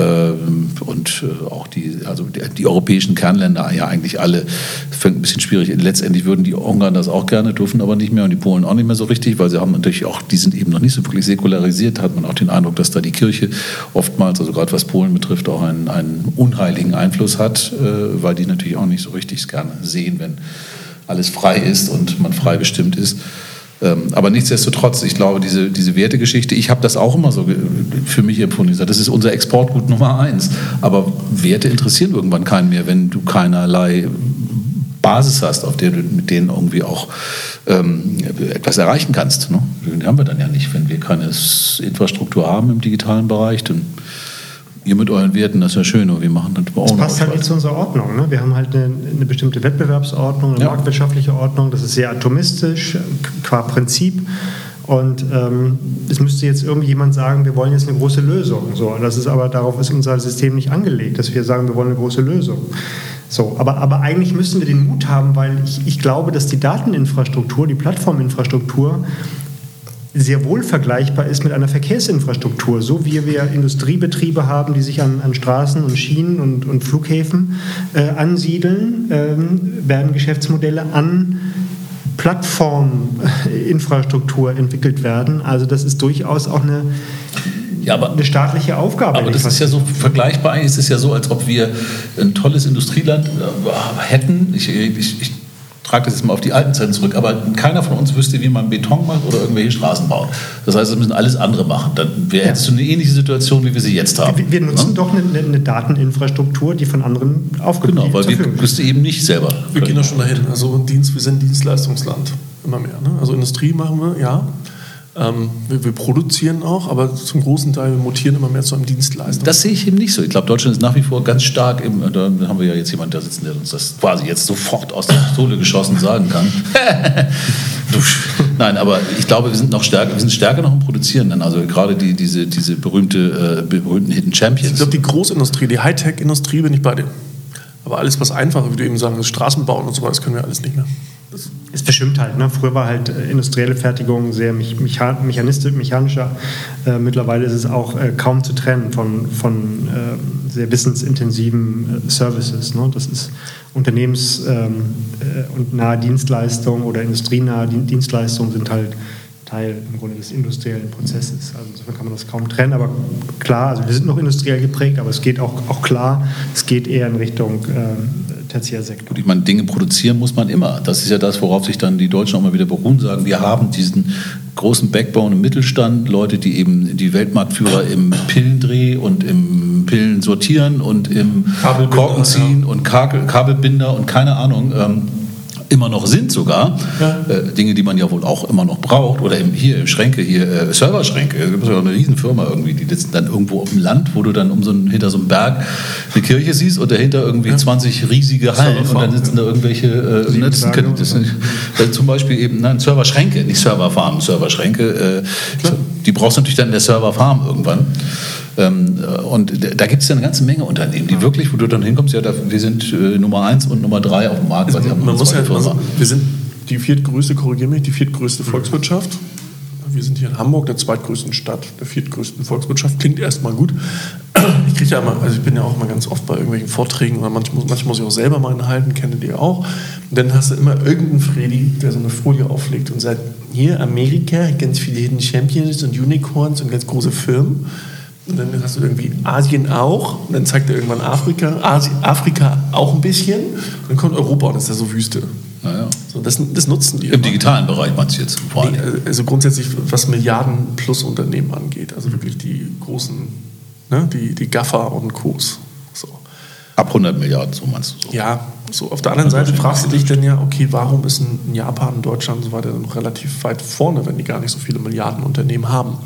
und äh, auch die, also die, die, europäischen Kernländer, ja eigentlich alle, fängt ein bisschen schwierig. Letztendlich würden die Ungarn das auch gerne, dürfen aber nicht mehr und die Polen auch nicht mehr so richtig, weil sie haben natürlich auch, die sind eben noch nicht so wirklich säkularisiert, hat man auch den Eindruck, dass da die Kirche oftmals, also gerade was Polen betrifft, auch einen, einen unheiligen Einfluss hat, äh, weil die natürlich auch nicht so richtig gerne sehen, wenn alles frei ist und man frei bestimmt ist. Ähm, aber nichtsdestotrotz, ich glaube, diese, diese Wertegeschichte, ich habe das auch immer so für mich empfunden. Das ist unser Exportgut Nummer eins. Aber Werte interessieren irgendwann keinen mehr, wenn du keinerlei Basis hast, auf der du mit denen irgendwie auch ähm, etwas erreichen kannst. Ne? Den haben wir dann ja nicht. Wenn wir keine Infrastruktur haben im digitalen Bereich, dann ihr mit euren Werten, das ist ja schön, aber wir machen das auch Das passt halt nicht zu unserer Ordnung. Ne? Wir haben halt eine, eine bestimmte Wettbewerbsordnung, eine ja. marktwirtschaftliche Ordnung, das ist sehr atomistisch, qua Prinzip. Und ähm, es müsste jetzt irgendjemand sagen, wir wollen jetzt eine große Lösung. So, das ist aber darauf ist unser System nicht angelegt, dass wir sagen, wir wollen eine große Lösung. So, aber, aber eigentlich müssen wir den Mut haben, weil ich, ich glaube, dass die Dateninfrastruktur, die Plattforminfrastruktur sehr wohl vergleichbar ist mit einer Verkehrsinfrastruktur. So wie wir Industriebetriebe haben, die sich an, an Straßen und Schienen und, und Flughäfen äh, ansiedeln, ähm, werden Geschäftsmodelle an Plattforminfrastruktur entwickelt werden. Also das ist durchaus auch eine, ja, aber, eine staatliche Aufgabe. Aber das ist ja so vergleichbar. Eigentlich ist es ja so, als ob wir ein tolles Industrieland äh, hätten. Ich, ich, ich trage das jetzt mal auf die alten Zeiten zurück, aber keiner von uns wüsste, wie man Beton macht oder irgendwelche Straßen baut. Das heißt, wir müssen alles andere machen. Dann wäre jetzt ja. eine ähnliche Situation, wie wir sie jetzt haben. Wir, wir nutzen ja? doch eine, eine, Dateninfrastruktur, die von anderen aufgenommen wird. Genau, weil wir wüssten eben nicht selber. Wir gehen doch schon dahin. Also Dienst, wir sind Dienstleistungsland. Immer mehr. Ne? Also Industrie machen wir, ja. Ähm, wir, wir, produzieren auch, aber zum großen Teil wir mutieren immer mehr zu einem Dienstleister. Das sehe ich eben nicht so. Ich glaube, Deutschland ist nach wie vor ganz stark im, da haben wir ja jetzt jemanden da sitzen, der uns das quasi jetzt sofort aus der Pistole geschossen sagen kann. Nein, aber ich glaube, wir sind noch stärker, wir sind stärker noch im Produzieren, also gerade die, diese, diese berühmte, äh, berühmten Hidden Champions. Ich glaube, die Großindustrie, die Hightech-Industrie bin ich bei dir. Aber alles, was einfacher, wie du eben sagen, das Straßen bauen und so weiter, das können wir alles nicht mehr. Es bestimmt halt. Ne? Früher war halt äh, industrielle Fertigung sehr mechanistisch, mechanischer. Äh, mittlerweile ist es auch äh, kaum zu trennen von, von äh, sehr wissensintensiven äh, Services. Ne? Das ist unternehmens- ähm, äh, und nahe Dienstleistungen oder industrienahe Dienstleistungen sind halt Teil im Grunde des industriellen Prozesses. Also insofern kann man das kaum trennen, aber klar, also wir sind noch industriell geprägt, aber es geht auch, auch klar, es geht eher in Richtung Tertiärsektor. Ich meine, Dinge produzieren muss man immer. Das ist ja das, worauf sich dann die Deutschen auch mal wieder beruhen, sagen, wir haben diesen großen Backbone im Mittelstand, Leute, die eben die Weltmarktführer im Pillendreh und im Pillen sortieren und im Korken ziehen ja. und Kabelbinder und keine Ahnung. Ähm, immer noch sind sogar. Ja. Äh, Dinge, die man ja wohl auch immer noch braucht. Oder im, hier Schränke, hier äh, Serverschränke. Es gibt ja eine Riesenfirma irgendwie, die sitzen dann irgendwo auf dem Land, wo du dann um so einen, hinter so einem Berg eine Kirche siehst und dahinter irgendwie ja. 20 riesige Hallen und dann sitzen da irgendwelche äh, ne, das sind, das sind, äh, zum Beispiel eben nein, Serverschränke, nicht Serverfarmen, Serverschränke. Äh, die brauchst du natürlich dann in der Serverfarm irgendwann. Ähm, und da gibt es ja eine ganze Menge Unternehmen, die wirklich, wo du dann hinkommst, ja, wir sind äh, Nummer eins und Nummer drei auf dem Markt. Also, man muss ja, also, wir sind die viertgrößte, korrigiere mich, die viertgrößte Volkswirtschaft. Wir sind hier in Hamburg, der zweitgrößten Stadt, der viertgrößten Volkswirtschaft. Klingt erstmal gut. Ich kriege ja immer, also ich bin ja auch immer ganz oft bei irgendwelchen Vorträgen oder manchmal, manchmal muss ich auch selber mal halten, kenne die auch. Und dann hast du immer irgendeinen Freddy, der so eine Folie auflegt und sagt, hier Amerika, ganz viele Hidden Champions und Unicorns und ganz große Firmen. Und dann hast du irgendwie Asien auch. Und dann zeigt er irgendwann Afrika. Asien, Afrika auch ein bisschen. Und dann kommt Europa und das ist ja so Wüste. Naja. So, das, das, nutzen die. Im immer. digitalen Bereich meinst du jetzt? Vor allem. Nee, also grundsätzlich, was Milliarden plus Unternehmen angeht. Also wirklich die großen, ne, die, die GAFA und Co's. So. Ab 100 Milliarden, so meinst du so? Ja, so. Auf der anderen Seite fragst du dich dann ja, okay, warum ist ein Japan, Deutschland und so weiter noch relativ weit vorne, wenn die gar nicht so viele Milliarden Unternehmen haben?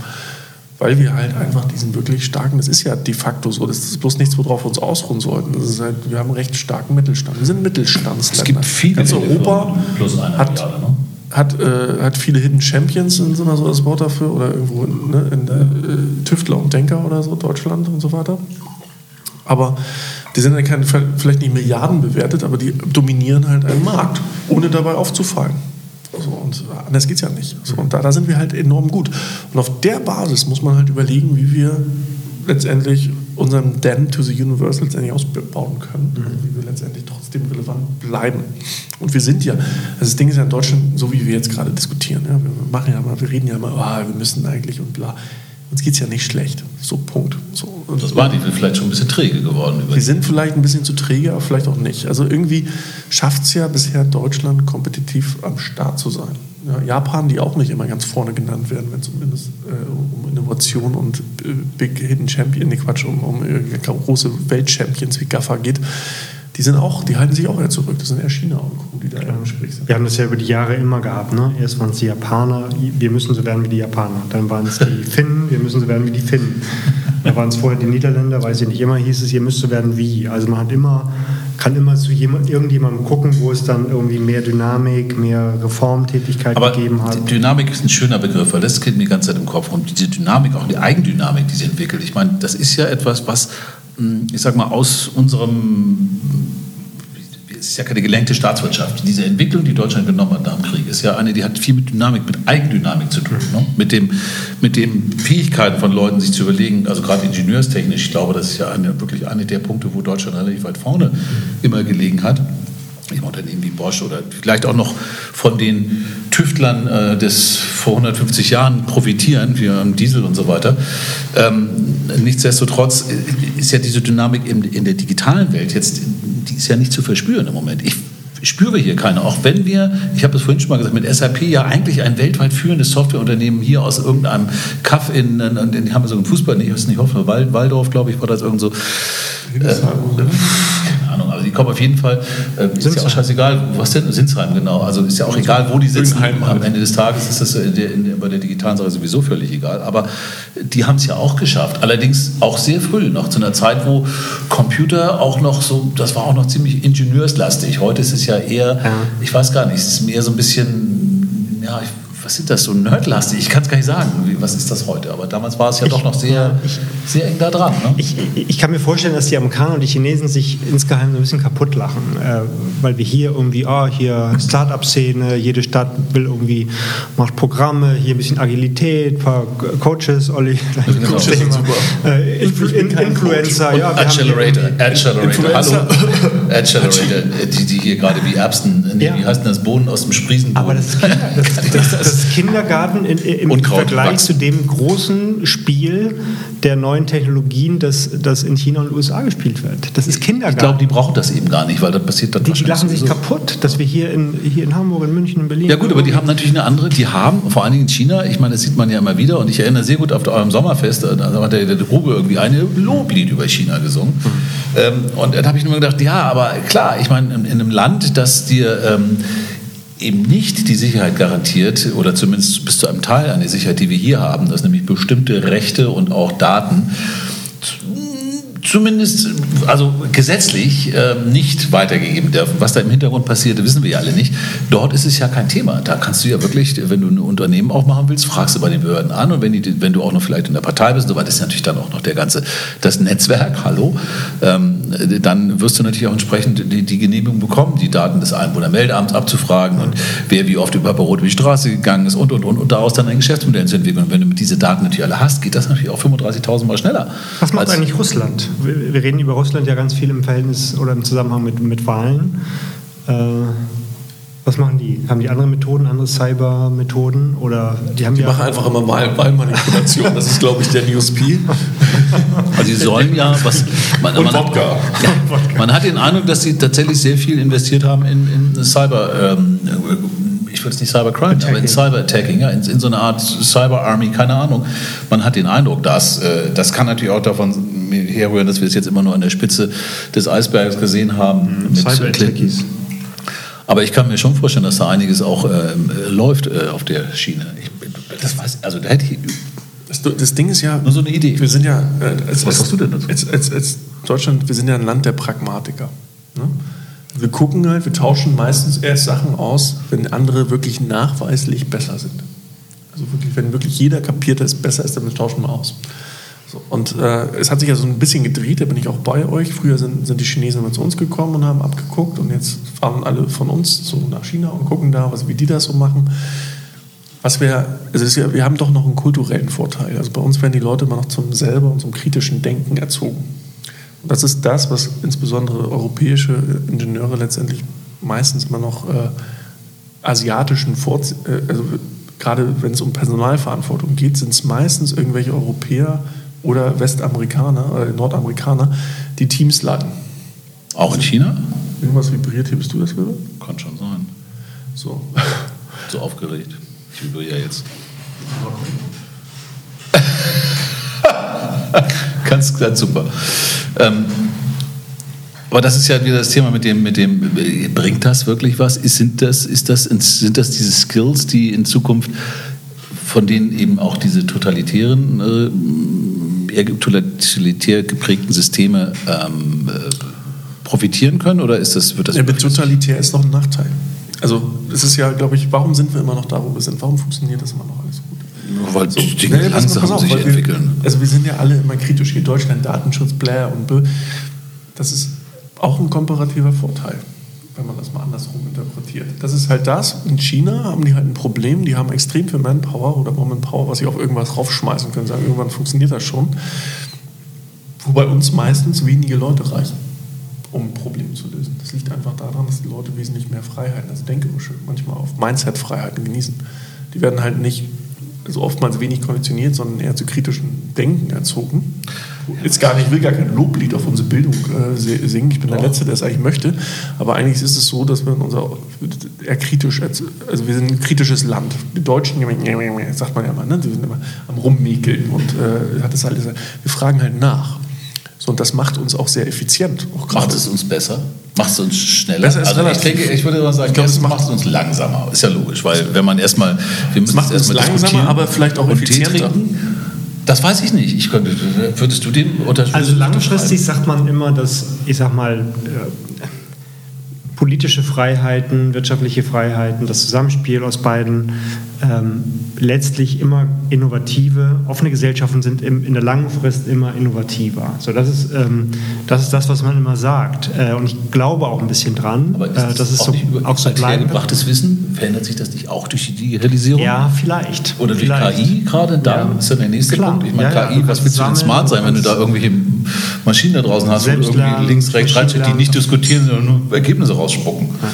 Weil wir halt einfach diesen wirklich starken, das ist ja de facto so, das ist bloß nichts, worauf wir uns ausruhen sollten. Das ist halt, wir haben einen recht starken Mittelstand. Wir sind Mittelstandsländer. Es gibt viele Ganz Europa hat, Milliarde, ne? hat, äh, hat viele Hidden Champions, sind immer so das Wort dafür, oder irgendwo ne, in der äh, Tüftler und Denker oder so, Deutschland und so weiter. Aber die sind ja keine, vielleicht nicht Milliarden bewertet, aber die dominieren halt einen Markt, ohne dabei aufzufallen. So, und anders geht es ja nicht. So, und da, da sind wir halt enorm gut. Und auf der Basis muss man halt überlegen, wie wir letztendlich unseren Dan to the Universe letztendlich ausbauen können, mhm. wie wir letztendlich trotzdem relevant bleiben. Und wir sind ja, also das Ding ist ja in Deutschland, so wie wir jetzt gerade diskutieren, ja, wir machen ja mal, wir reden ja mal, oh, wir müssen eigentlich und bla. Uns geht es ja nicht schlecht. So, Punkt. So, und das war die vielleicht schon ein bisschen träge geworden. Die sind vielleicht ein bisschen zu träge, aber vielleicht auch nicht. Also irgendwie schafft es ja bisher Deutschland kompetitiv am Start zu sein. Ja, Japan, die auch nicht immer ganz vorne genannt werden, wenn es zumindest äh, um Innovation und äh, Big Hidden Champion, nee Quatsch, um, um äh, große Weltchampions wie GAFA geht, die sind auch, die halten sich auch eher zurück. Das sind eher China und die da im Gespräch sind. Wir haben das ja über die Jahre immer gehabt. Ne? Erst waren es die Japaner, wir müssen so werden wie die Japaner. Dann waren es die Finnen, wir müssen so werden wie die Finnen. Da waren es vorher die Niederländer, weiß ich nicht. Immer hieß es, ihr müsst so werden wie. Also man hat immer, kann immer zu jemand, irgendjemandem gucken, wo es dann irgendwie mehr Dynamik, mehr Reformtätigkeit Aber gegeben hat. Dynamik ist ein schöner Begriff, weil das geht mir die ganze Zeit im Kopf. Und diese Dynamik, auch die Eigendynamik, die sie entwickelt. Ich meine, das ist ja etwas, was, hm, ich sag mal, aus unserem es ist ja keine gelenkte Staatswirtschaft. Diese Entwicklung, die Deutschland genommen hat nach dem Krieg, ist ja eine, die hat viel mit Dynamik, mit Eigendynamik zu tun. Ne? Mit, dem, mit den Fähigkeiten von Leuten, sich zu überlegen, also gerade ingenieurstechnisch, ich glaube, das ist ja eine, wirklich eine der Punkte, wo Deutschland relativ weit vorne immer gelegen hat im Unternehmen wie Bosch oder vielleicht auch noch von den Tüftlern äh, des vor 150 Jahren profitieren, wie am Diesel und so weiter. Ähm, nichtsdestotrotz ist ja diese Dynamik in, in der digitalen Welt jetzt, die ist ja nicht zu verspüren im Moment. Ich spüre hier keine, auch wenn wir, ich habe es vorhin schon mal gesagt, mit SAP ja eigentlich ein weltweit führendes Softwareunternehmen hier aus irgendeinem Kaff in, in, in, in haben wir so einen Fußball, ich weiß nicht, Hoffmann, Waldorf, glaube ich, war das irgend so. Äh, Ahnung, aber die kommen auf jeden Fall, äh, ist ja auch scheißegal, was denn? Sinsheim, genau. Also ist ja auch egal, wo die sitzen. Am Ende des Tages ist das in der, in bei der digitalen Sache sowieso völlig egal. Aber die haben es ja auch geschafft. Allerdings auch sehr früh, noch zu einer Zeit, wo Computer auch noch so, das war auch noch ziemlich ingenieurslastig. Heute ist es ja eher, ja. ich weiß gar nicht, es ist mehr so ein bisschen, ja, ich was sind das, so nerdlastig? Ich kann es gar nicht sagen, was ist das heute? Aber damals war es ja ich, doch noch sehr, ich, sehr eng da dran. Ne? Ich, ich, kann mir vorstellen, dass die Amerikaner und die Chinesen sich insgeheim so ein bisschen kaputt lachen, äh, weil wir hier irgendwie, oh, hier Start-up-Szene, jede Stadt will irgendwie, macht Programme, hier ein bisschen Agilität, ein paar Coaches, Olli, genau. äh, Influ in, Influencer, ja. Accelerator, Accelerator, hallo. Accelerator, die, die hier gerade wie Erbsen, nee, ja. wie heißt denn das, Bohnen aus dem Spriesenboden? Aber das ist, das, das, das ist Kindergarten in, im Unkraut Vergleich wachsen. zu dem großen Spiel der neuen Technologien, das, das in China und den USA gespielt wird. Das ist Kindergarten. Ich glaube, die brauchen das eben gar nicht, weil das passiert dann Die, die lachen sich kaputt, dass wir hier in, hier in Hamburg, in München, in Berlin. Ja gut, aber die haben natürlich eine andere, die haben, vor allen Dingen in China, ich meine, das sieht man ja immer wieder und ich erinnere sehr gut auf eurem Sommerfest, da hat der, der Grube irgendwie eine Loblied über China gesungen. Mhm. Ähm, und dann habe ich nur gedacht, ja, aber klar, ich meine, in, in einem Land, das dir ähm, eben nicht die Sicherheit garantiert oder zumindest bis zu einem Teil eine Sicherheit, die wir hier haben, dass nämlich bestimmte Rechte und auch Daten zumindest also gesetzlich äh, nicht weitergegeben dürfen. Was da im Hintergrund passiert, wissen wir ja alle nicht. Dort ist es ja kein Thema. Da kannst du ja wirklich, wenn du ein Unternehmen aufmachen willst, fragst du bei den Behörden an und wenn, die, wenn du auch noch vielleicht in der Partei bist, so weit ist natürlich dann auch noch der ganze, das Netzwerk, hallo, ähm, dann wirst du natürlich auch entsprechend die, die, Genehmigung bekommen, die Daten des Einwohnermeldeamts abzufragen und wer wie oft über Rot die Straße gegangen ist und, und, und, und daraus dann ein Geschäftsmodell zu entwickeln. Und wenn du diese Daten natürlich alle hast, geht das natürlich auch 35.000 Mal schneller. Was macht eigentlich Russland? wir reden über Russland ja ganz viel im Verhältnis oder im Zusammenhang mit, mit Wahlen. Äh, was machen die? Haben die andere Methoden, andere Cyber-Methoden? Oder die haben die ja machen einfach immer Wahlmanipulation. das ist, glaube ich, der USP. Also sie sollen ja was. Man, Und man Wodka. Hat, ja, man hat den Eindruck, dass sie tatsächlich sehr viel investiert haben in, in Cyber. Ähm, ich würde es nicht Cybercrime, Attacking. aber in Cyber-Attacking, ja, in, in, so eine Art Cyber-Army, keine Ahnung. Man hat den Eindruck, dass äh, das kann natürlich auch davon herrühren, dass wir es jetzt immer nur an der Spitze des Eisbergs gesehen haben. Mhm. Cyber-Attackies. Aber ich kann mir schon vorstellen, dass da einiges auch ähm, läuft äh, auf der Schiene. Ich, das weiß, also da hätte ich. Das, das, Ding ist ja. Nur so eine Idee. Wir sind ja. Äh, als, Was sagst du denn dazu? Als, als, als, Deutschland, wir sind ja ein Land der Pragmatiker. Ne? Wir gucken halt, wir tauschen meistens erst Sachen aus, wenn andere wirklich nachweislich besser sind. Also wirklich, wenn wirklich jeder kapiert, dass es besser ist, dann tauschen wir aus. So, und äh, es hat sich ja so ein bisschen gedreht, da bin ich auch bei euch. Früher sind, sind die Chinesen immer zu uns gekommen und haben abgeguckt und jetzt fahren alle von uns zu, nach China und gucken da, was, wie die das so machen. Was wir, also wir haben doch noch einen kulturellen Vorteil. Also bei uns werden die Leute immer noch zum selber und zum kritischen Denken erzogen. Und das ist das, was insbesondere europäische Ingenieure letztendlich meistens immer noch äh, asiatischen Vorz äh, also gerade wenn es um Personalverantwortung geht, sind es meistens irgendwelche Europäer, oder Westamerikaner oder Nordamerikaner, die Teams leiten. Auch in China? Irgendwas vibriert hier, bist du das wieder? Kann schon sein. So. So aufgeregt. Ich vibriere ja jetzt. ganz, ganz super. Ähm, aber das ist ja wieder das Thema mit dem, mit dem bringt das wirklich was? Ist, sind, das, ist das, sind das diese Skills, die in Zukunft, von denen eben auch diese totalitären äh, eher totalitär geprägten Systeme ähm, äh, profitieren können oder ist das, wird das... Ja, totalitär ist doch ein Nachteil. Also es ist ja, glaube ich, warum sind wir immer noch da, wo wir sind? Warum funktioniert das immer noch alles gut? Weil so, die Dinge langsam auf, sich entwickeln. Wir, also wir sind ja alle immer kritisch hier, Deutschland, Datenschutz, Blair und Bö. Das ist auch ein komparativer Vorteil, wenn man das mal andersrum interpretiert. Das ist halt das. In China haben die halt ein Problem, die haben extrem viel Manpower oder Womanpower, was sie auf irgendwas raufschmeißen können, sagen, irgendwann funktioniert das schon. Wobei uns meistens wenige Leute reichen um ein Problem zu lösen. Das liegt einfach daran, dass die Leute wesentlich mehr Freiheiten, also Denkerische, manchmal auf Mindset-Freiheiten genießen. Die werden halt nicht also oftmals wenig konditioniert, sondern eher zu kritischem Denken erzogen. Jetzt gar nicht, ich will gar kein Loblied auf unsere Bildung äh, singen. Ich bin der Letzte, der es eigentlich möchte. Aber eigentlich ist es so, dass wir in unser eher kritisch, also wir sind ein kritisches Land. Die Deutschen, sagt man ja mal, ne? die sind immer am Rummäkeln und äh, hat das alles. Wir fragen halt nach. So, und das macht uns auch sehr effizient. Auch macht es uns besser? Macht es uns schneller? Also ich denke, ich würde mal sagen, ich glaube, es macht es uns langsamer. Ist ja logisch, weil wenn man erstmal, wir müssen es macht uns langsamer, aber vielleicht auch effizienter. Das weiß ich nicht. Ich könnte, würdest du dem unterstützen? Also langfristig sagt man immer, dass, ich sag mal, äh, politische Freiheiten, wirtschaftliche Freiheiten, das Zusammenspiel aus beiden ähm, letztlich immer innovative, offene Gesellschaften sind im, in der langen Frist immer innovativer. So, das, ist, ähm, das ist das, was man immer sagt. Äh, und ich glaube auch ein bisschen dran. Aber ist das, äh, das ist auch, so, nicht auch so gebrachtes Wissen? Verändert sich das nicht auch durch die Digitalisierung? Ja, vielleicht. Oder durch vielleicht. KI gerade? Da ja. ist ja der nächste Klar. Punkt. Ich meine, ja, KI, was willst du denn smart sein, wenn du da irgendwelche Maschinen da draußen hast, und irgendwie links, rechts reinsteht, die nicht diskutieren, sondern nur Ergebnisse rausspucken? Ja.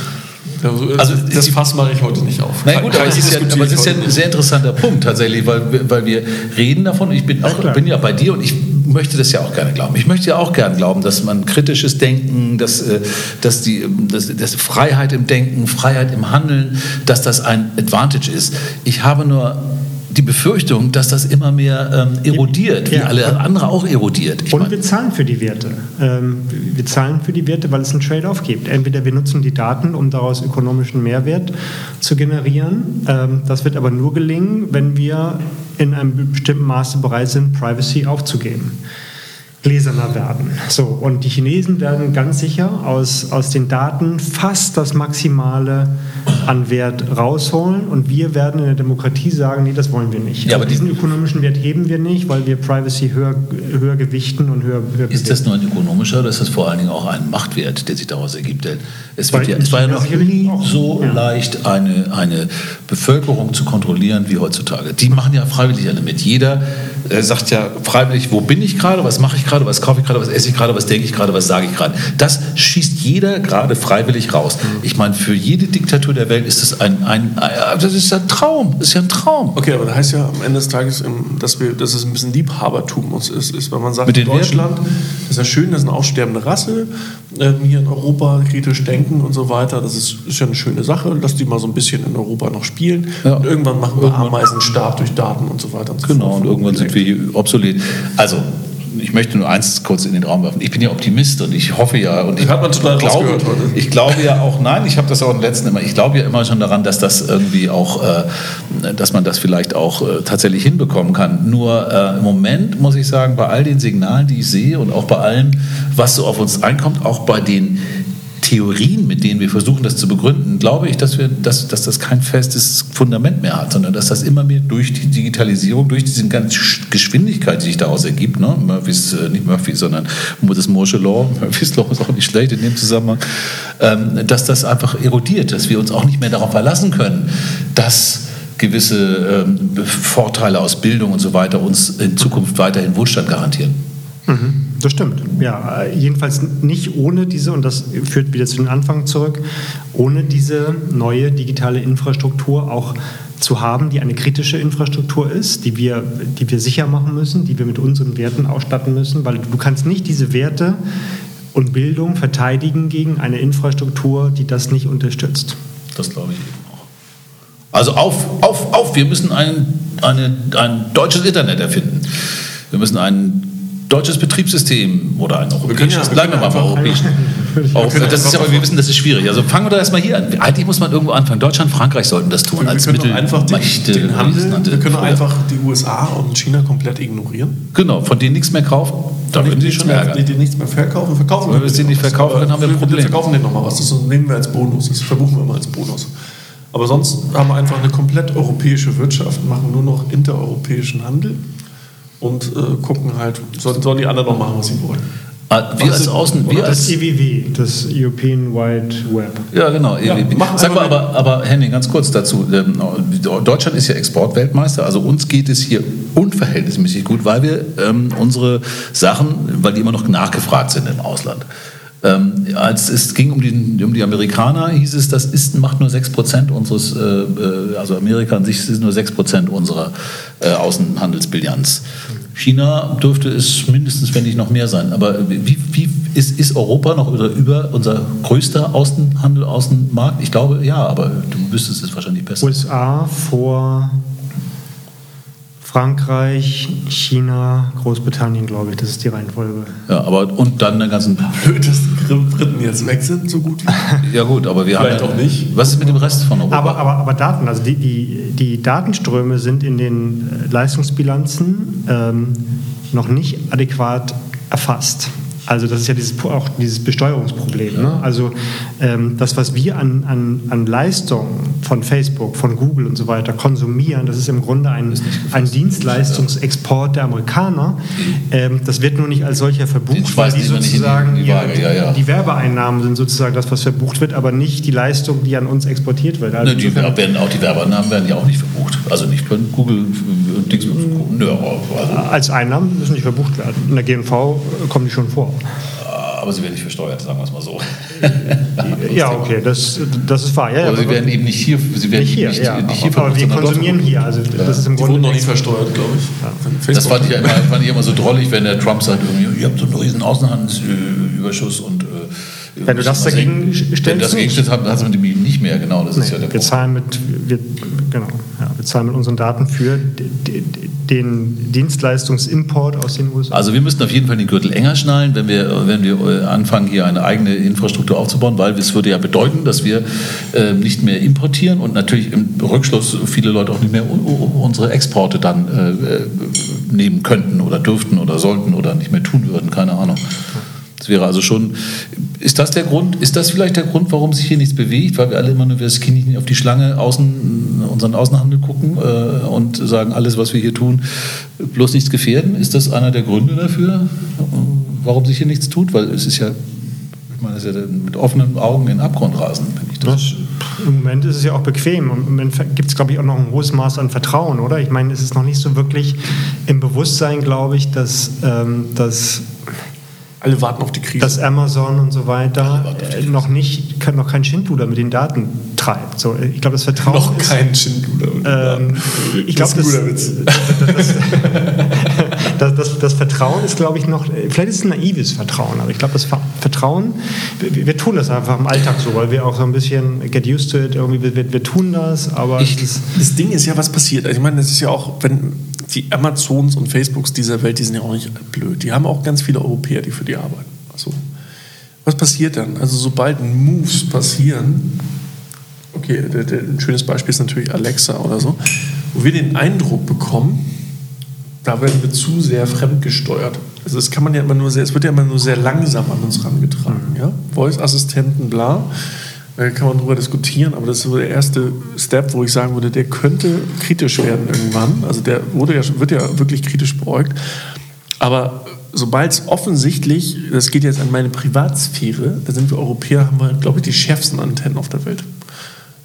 Also das Fass mache ich heute nicht auf. Na gut, aber es, ist ja, aber es ist ja ein sehr interessanter Punkt tatsächlich, weil, weil wir reden davon. Ich bin, auch, bin ja bei dir und ich möchte das ja auch gerne glauben. Ich möchte ja auch gerne glauben, dass man kritisches Denken, dass, äh, dass, die, dass, dass Freiheit im Denken, Freiheit im Handeln, dass das ein Advantage ist. Ich habe nur die Befürchtung, dass das immer mehr ähm, erodiert, wie ja. alle andere auch erodiert. Ich und wir zahlen für die Werte. Ähm, wir zahlen für die Werte, weil es einen Trade-off gibt. Entweder wir nutzen die Daten, um daraus ökonomischen Mehrwert zu generieren. Ähm, das wird aber nur gelingen, wenn wir in einem bestimmten Maße bereit sind, Privacy aufzugeben gläserner werden. So, und die Chinesen werden ganz sicher aus, aus den Daten fast das Maximale an Wert rausholen und wir werden in der Demokratie sagen, nee, das wollen wir nicht. Ja, aber diesen ökonomischen Wert heben wir nicht, weil wir Privacy höher, höher gewichten und höher, höher Ist das nur ein ökonomischer oder ist das vor allen Dingen auch ein Machtwert, der sich daraus ergibt? Es, wird ja, es war ja noch nie so ja. leicht, eine, eine Bevölkerung zu kontrollieren wie heutzutage. Die machen ja freiwillig alle mit. Jeder äh, sagt ja freiwillig, wo bin ich gerade, was mache ich gerade, was kaufe ich gerade, was esse ich gerade, was denke ich gerade, was sage ich gerade. Das schießt jeder gerade freiwillig raus. Mhm. Ich meine, für jede Diktatur der Welt ist das ein, ein, ein das ist ein Traum, das ist ja ein Traum. Okay, aber das heißt ja am Ende des Tages, dass, wir, dass es ein bisschen Liebhabertum ist, ist, wenn man sagt, Mit Deutschland Werten? ist ja schön, das ist eine aussterbende Rasse, äh, hier in Europa kritisch denken und so weiter, das ist, ist ja eine schöne Sache, lass die mal so ein bisschen in Europa noch spielen. Ja. Und irgendwann machen wir Ameisenstab durch Daten und so weiter und so genau. Genau, und irgendwann sind wir obsolet. Also, ich möchte nur eins kurz in den Raum werfen. Ich bin ja Optimist und ich hoffe ja und ich, hat man total glaube, heute. ich glaube ja auch, nein, ich habe das auch im letzten immer, ich glaube ja immer schon daran, dass das irgendwie auch, äh, dass man das vielleicht auch äh, tatsächlich hinbekommen kann. Nur äh, im Moment muss ich sagen, bei all den Signalen, die ich sehe und auch bei allem, was so auf uns einkommt, auch bei den Theorien, mit denen wir versuchen, das zu begründen, glaube ich, dass, wir, dass, dass das kein festes Fundament mehr hat, sondern dass das immer mehr durch die Digitalisierung, durch diese ganze Geschwindigkeit, die sich daraus ergibt, ne? Murphys, äh, nicht Murphy, sondern das Moore'sche Law, Murphys Law ist auch nicht schlecht in dem Zusammenhang, ähm, dass das einfach erodiert, dass wir uns auch nicht mehr darauf verlassen können, dass gewisse ähm, Vorteile aus Bildung und so weiter uns in Zukunft weiterhin Wohlstand garantieren. Mhm. Das stimmt. Ja, jedenfalls nicht ohne diese, und das führt wieder zu den Anfang zurück, ohne diese neue digitale Infrastruktur auch zu haben, die eine kritische Infrastruktur ist, die wir, die wir sicher machen müssen, die wir mit unseren Werten ausstatten müssen, weil du kannst nicht diese Werte und Bildung verteidigen gegen eine Infrastruktur, die das nicht unterstützt. Das glaube ich eben auch. Also auf, auf, auf, wir müssen ein, eine, ein deutsches Internet erfinden. Wir müssen ein deutsches Betriebssystem oder ein europäisches, bleiben wir mal beim europäischen. Auch, das ist aber, wir wissen, das ist schwierig. Also fangen wir doch erstmal hier an. Eigentlich muss man irgendwo anfangen. Deutschland, Frankreich sollten das tun. Wir als können doch Mittel einfach den, Mächte, den Handel, wir können Früher. einfach die USA und China komplett ignorieren. Genau, von denen nichts mehr kaufen. Da würden sie nichts schon mehr, ärgern. die, die nichts mehr verkaufen. Verkaufen Wenn wir sie nicht verkaufen, dann haben wir ein Wir Problem. verkaufen denen nochmal was. Das nehmen wir als Bonus. Das verbuchen wir mal als Bonus. Aber sonst haben wir einfach eine komplett europäische Wirtschaft, machen nur noch intereuropäischen Handel und äh, gucken halt, sollen, sollen die anderen noch machen, was sie wollen. Ah, Wir als Außen, wir Das als EWW, das European Wide Web. Ja, genau. Ja, machen Sag mal, aber, aber Henning, ganz kurz dazu. Ähm, Deutschland ist ja Exportweltmeister, also uns geht es hier unverhältnismäßig gut, weil wir ähm, unsere Sachen, weil die immer noch nachgefragt sind im Ausland. Ähm, als es ging um die, um die Amerikaner, hieß es, das ist, macht nur 6% unseres, äh, äh, also Amerika an sich ist nur 6% unserer äh, Außenhandelsbilanz. China dürfte es mindestens, wenn nicht noch mehr sein. Aber wie, wie ist, ist Europa noch über, über unser größter Außenhandel, Außenmarkt? Ich glaube, ja, aber du wüsstest es wahrscheinlich besser. USA vor Frankreich, China, Großbritannien, glaube ich. Das ist die Reihenfolge. Ja, aber und dann den ganzen. Blöd, dass die Briten jetzt weg sind, so gut wie. Ja gut, aber wir Vielleicht haben. ja- auch nicht. Was ist mit dem Rest von Europa? Aber, aber, aber Daten, also die, die, die Datenströme sind in den äh, Leistungsbilanzen ähm, noch nicht adäquat erfasst. Also das ist ja dieses, auch dieses Besteuerungsproblem. Ne? Also ähm, das, was wir an, an, an Leistung von Facebook, von Google und so weiter konsumieren, das ist im Grunde ein, ein Dienstleistungsexport der Amerikaner. Ähm, das wird nur nicht als solcher verbucht, weil die die die- sozusagen in die Waage, ja, ja. die Werbeeinnahmen sind sozusagen das, was verbucht wird, aber nicht die Leistung, die an uns exportiert wird. Also Ne, die werden auch die Werbeannahmen werden ja auch nicht verbucht. Also nicht von Google und Dings. Also, als Einnahmen müssen nicht verbucht werden. In der GNV kommen die schon vor. Aber sie werden nicht versteuert, sagen wir es mal so. Ja, okay, das, das ist wahr. Ja, ja, Aber sie werden eben nicht hier, sie werden nicht hier, nicht, ja. nicht hier aber wir konsumieren hier. Also das ist im Die wurden Grunde noch nie versteuert, glaube ich. Das Facebook- fand ich, ja immer, fand ich immer so drollig, wenn der Trump sagt, ihr habt so einen riesen Außenhandelsüberschuss und äh, Wenn du das was dagegen hängt- stellst, Wenn das nicht. dagegen stellst, hat hat man die nicht mehr, genau. Das ist ja der wir Punkt. zahlen mit, wir, genau, ja, wir zahlen mit unseren Daten für d- d- den Dienstleistungsimport aus den USA. Also wir müssten auf jeden Fall den Gürtel enger schnallen, wenn wir, wenn wir äh, anfangen, hier eine eigene Infrastruktur aufzubauen, weil es würde ja bedeuten, dass wir äh, nicht mehr importieren und natürlich im Rückschluss viele Leute auch nicht mehr unsere Exporte dann äh, äh, nehmen könnten oder dürften oder sollten oder nicht mehr tun würden, keine Ahnung. Das wäre also schon, ist das der Grund, ist das vielleicht der Grund, warum sich hier nichts bewegt, weil wir alle immer nur das Kind auf die Schlange außen, unseren Außenhandel gucken äh, und sagen, alles, was wir hier tun, bloß nichts gefährden? Ist das einer der Gründe dafür, warum sich hier nichts tut? Weil es ist ja, ich meine, es ist ja mit offenen Augen in Abgrund rasen, wenn ich. Das, Im Moment ist es ja auch bequem. Und Im Moment gibt es, glaube ich, auch noch ein hohes Maß an Vertrauen, oder? Ich meine, es ist noch nicht so wirklich im Bewusstsein, glaube ich, dass, ähm, dass, Alle warten auf die Krise. dass Amazon und so weiter äh, noch nicht, kann, noch kein Schindluder mit den Daten treibt. So, ich glaube, das Vertrauen noch ist, kein Schindluder. Ähm, ich Das glaube, das, ein guter Witz. das, das, das Vertrauen ist, glaube ich, noch, vielleicht ist es ein naives Vertrauen, aber ich glaube, das Ver- Vertrauen, wir, wir tun das einfach im Alltag so, weil wir auch so ein bisschen get used to it, irgendwie, wir, wir, tun das, aber Ich- Das Ding ist ja, was passiert. Also ich meine, das ist ja auch, wenn die Amazons und Facebooks dieser Welt, die sind ja auch nicht blöd. Die haben auch ganz viele Europäer, die für die arbeiten. Also, was passiert dann? Also sobald Moves passieren, okay, der, der, ein schönes Beispiel ist natürlich Alexa oder so, wo wir den Eindruck bekommen, da werden wir zu sehr fremdgesteuert. Also das kann man ja immer nur sehr, es wird ja immer nur sehr langsam an uns herangetragen. Ja? Voice-Assistenten, bla. Da kann man drüber diskutieren, aber das ist so der erste Step, wo ich sagen würde, der könnte kritisch werden irgendwann. Also der wurde ja, wird ja wirklich kritisch beäugt. Aber sobald es offensichtlich, das geht jetzt an meine Privatsphäre, da sind wir Europäer, haben wir, glaube ich, die schärfsten Antennen auf der Welt.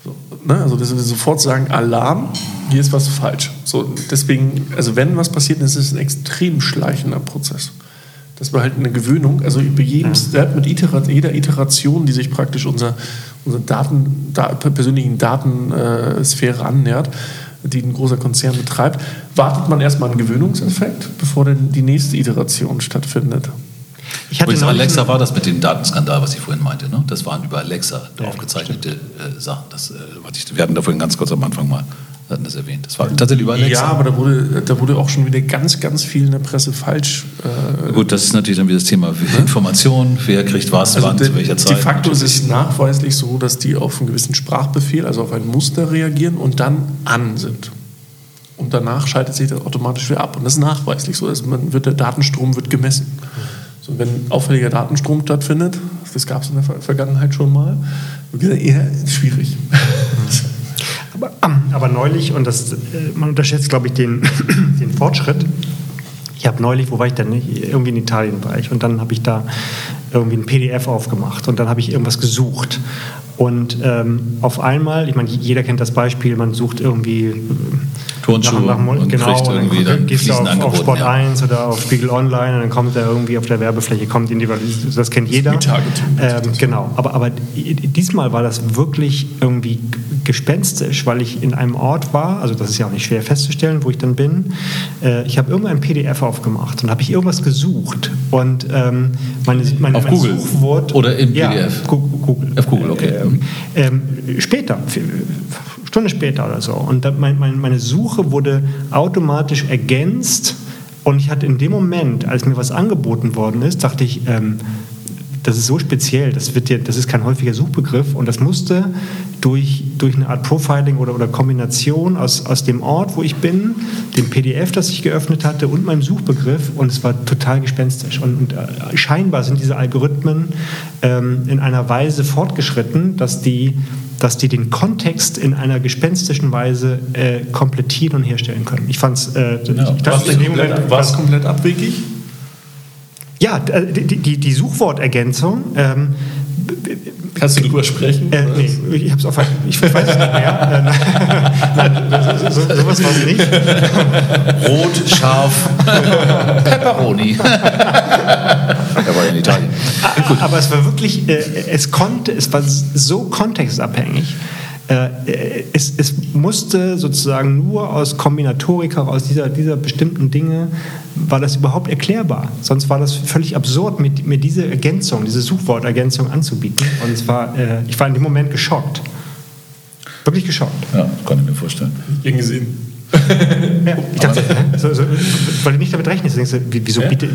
So, ne? Also, dass wir sofort sagen, Alarm, hier ist was falsch. So, deswegen, also wenn was passiert, dann ist es ein extrem schleichender Prozess. Das war halt eine Gewöhnung. Also bei jedem Step, mit Iterat, jeder Iteration, die sich praktisch unser, unsere Daten, da, persönlichen Datensphäre annähert, die ein großer Konzern betreibt, wartet man erstmal einen Gewöhnungseffekt, bevor dann die nächste Iteration stattfindet. ich hatte Alexa war das mit dem Datenskandal, was ich vorhin meinte. Ne? Das waren über Alexa aufgezeichnete äh, Sachen. Das, äh, warte ich, wir hatten da vorhin ganz kurz am Anfang mal hatten das erwähnt. Das war tatsächlich über Alexa. Ja, aber da wurde, da wurde auch schon wieder ganz, ganz viel in der Presse falsch. Äh Gut, das ist natürlich dann wieder das Thema Information, wer kriegt was, also wann, de, zu welcher Zeit. De facto ist es nachweislich so, dass die auf einen gewissen Sprachbefehl, also auf ein Muster reagieren und dann an sind. Und danach schaltet sich das automatisch wieder ab. Und das ist nachweislich so. Dass man wird, der Datenstrom wird gemessen. So, wenn auffälliger Datenstrom stattfindet, das gab es in der Vergangenheit schon mal, eher schwierig. Aber, aber neulich, und das, äh, man unterschätzt, glaube ich, den, den Fortschritt. Ich habe neulich, wo war ich denn? Irgendwie in Italien war ich. Und dann habe ich da irgendwie ein PDF aufgemacht. Und dann habe ich irgendwas gesucht. Und ähm, auf einmal, ich meine, jeder kennt das Beispiel, man sucht irgendwie Turnschuhe nach, nach, und genau, kriegt irgendwie dann, dann gehst du auf, auf Sport ja. 1 oder auf Spiegel Online und dann kommt er irgendwie auf der Werbefläche, kommt in die, das kennt jeder. Ähm, genau, aber, aber diesmal war das wirklich irgendwie gespenstisch, weil ich in einem Ort war, also das ist ja auch nicht schwer festzustellen, wo ich dann bin. Äh, ich habe irgendein PDF aufgemacht und habe ich irgendwas gesucht und ähm, meine, meine, auf mein Google Suchwort oder im PDF? Ja, Google. Auf Google, okay. Ähm, ähm, später, Stunde später oder so. Und mein, mein, meine Suche wurde automatisch ergänzt. Und ich hatte in dem Moment, als mir was angeboten worden ist, dachte ich, ähm, das ist so speziell, das, wird ja, das ist kein häufiger Suchbegriff und das musste durch, durch eine Art Profiling oder, oder Kombination aus, aus dem Ort, wo ich bin, dem PDF, das ich geöffnet hatte und meinem Suchbegriff und es war total gespenstisch. Und, und äh, scheinbar sind diese Algorithmen ähm, in einer Weise fortgeschritten, dass die dass die den Kontext in einer gespenstischen Weise äh, komplettieren und herstellen können. Ich fand es. Äh, ja. War es komplett abwegig? Ja, äh, die, die, die Suchwortergänzung. Ähm, Kannst du drüber sprechen? Äh, nee, ich, hab's auf, ich weiß es nicht mehr. Nein, so, so, sowas war es nicht. Rot, scharf, Pepperoni. er war in Italien. Gut. Aber es war wirklich, äh, es konnte, es war so kontextabhängig. Äh, es, es, musste sozusagen nur aus Kombinatorik, aus dieser, dieser bestimmten Dinge, war das überhaupt erklärbar. Sonst war das völlig absurd, mir, mir diese Ergänzung, diese Suchwortergänzung anzubieten. Und es war, äh, ich war in dem Moment geschockt. Wirklich geschockt. Ja, kann ich mir vorstellen. Gern gesehen. ja, ich dachte, so, so, weil du nicht damit rechnest, denkst du, wieso ja. bitte.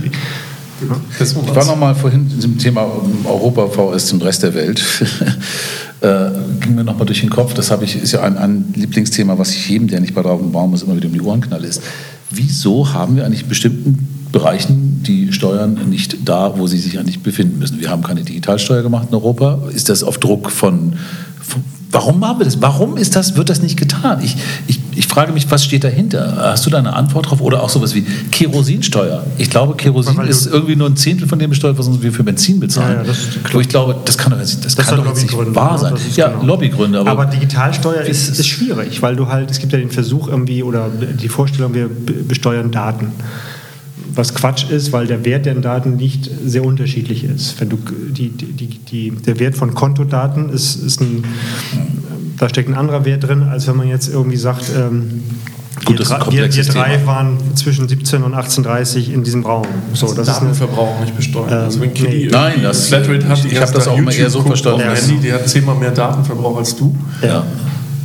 Das ich war noch mal vorhin zum Thema Europa VS zum Rest der Welt. äh, ging mir noch mal durch den Kopf. Das habe ich ist ja ein, ein, Lieblingsthema, was ich jedem, der nicht bei Drauf und Baum ist, immer wieder um die Ohren knall ist. Wieso haben wir eigentlich bestimmten Bereichen die Steuern nicht da, wo sie sich eigentlich befinden müssen? Wir haben keine Digitalsteuer gemacht in Europa. Ist das auf Druck von, von Warum machen wir das? Warum ist das, wird das nicht getan? Ich, ich, ich frage mich, was steht dahinter? Hast du da eine Antwort drauf? Oder auch sowas wie Kerosinsteuer? Ich glaube, Kerosin ist irgendwie nur ein Zehntel von dem besteuert, was wir für Benzin bezahlen. Ja, ja, Wo ich glaube, das kann doch jetzt, das das kann doch jetzt nicht wahr sein. Ja, genau. Lobbygründe. Aber, aber Digitalsteuer ist, ist, schwierig, weil du halt, es gibt ja den Versuch irgendwie oder die Vorstellung, wir besteuern Daten was Quatsch ist, weil der Wert der Daten nicht sehr unterschiedlich ist. Wenn du die, die, die, der Wert von Kontodaten ist, ist ein, da steckt ein anderer Wert drin, als wenn man jetzt irgendwie sagt, ähm, Gut, wir, wir, wir, drei Thema. waren zwischen 17 und 18.30 in diesem Raum. So, das, das Datenverbrauch nicht besteuert. Ähm, also wenn nee. Nein, das Flatrate hat, ich, ich habe das auch immer eher so verstanden. Ja, Handy, die hat zehnmal mehr Datenverbrauch als du. Ja.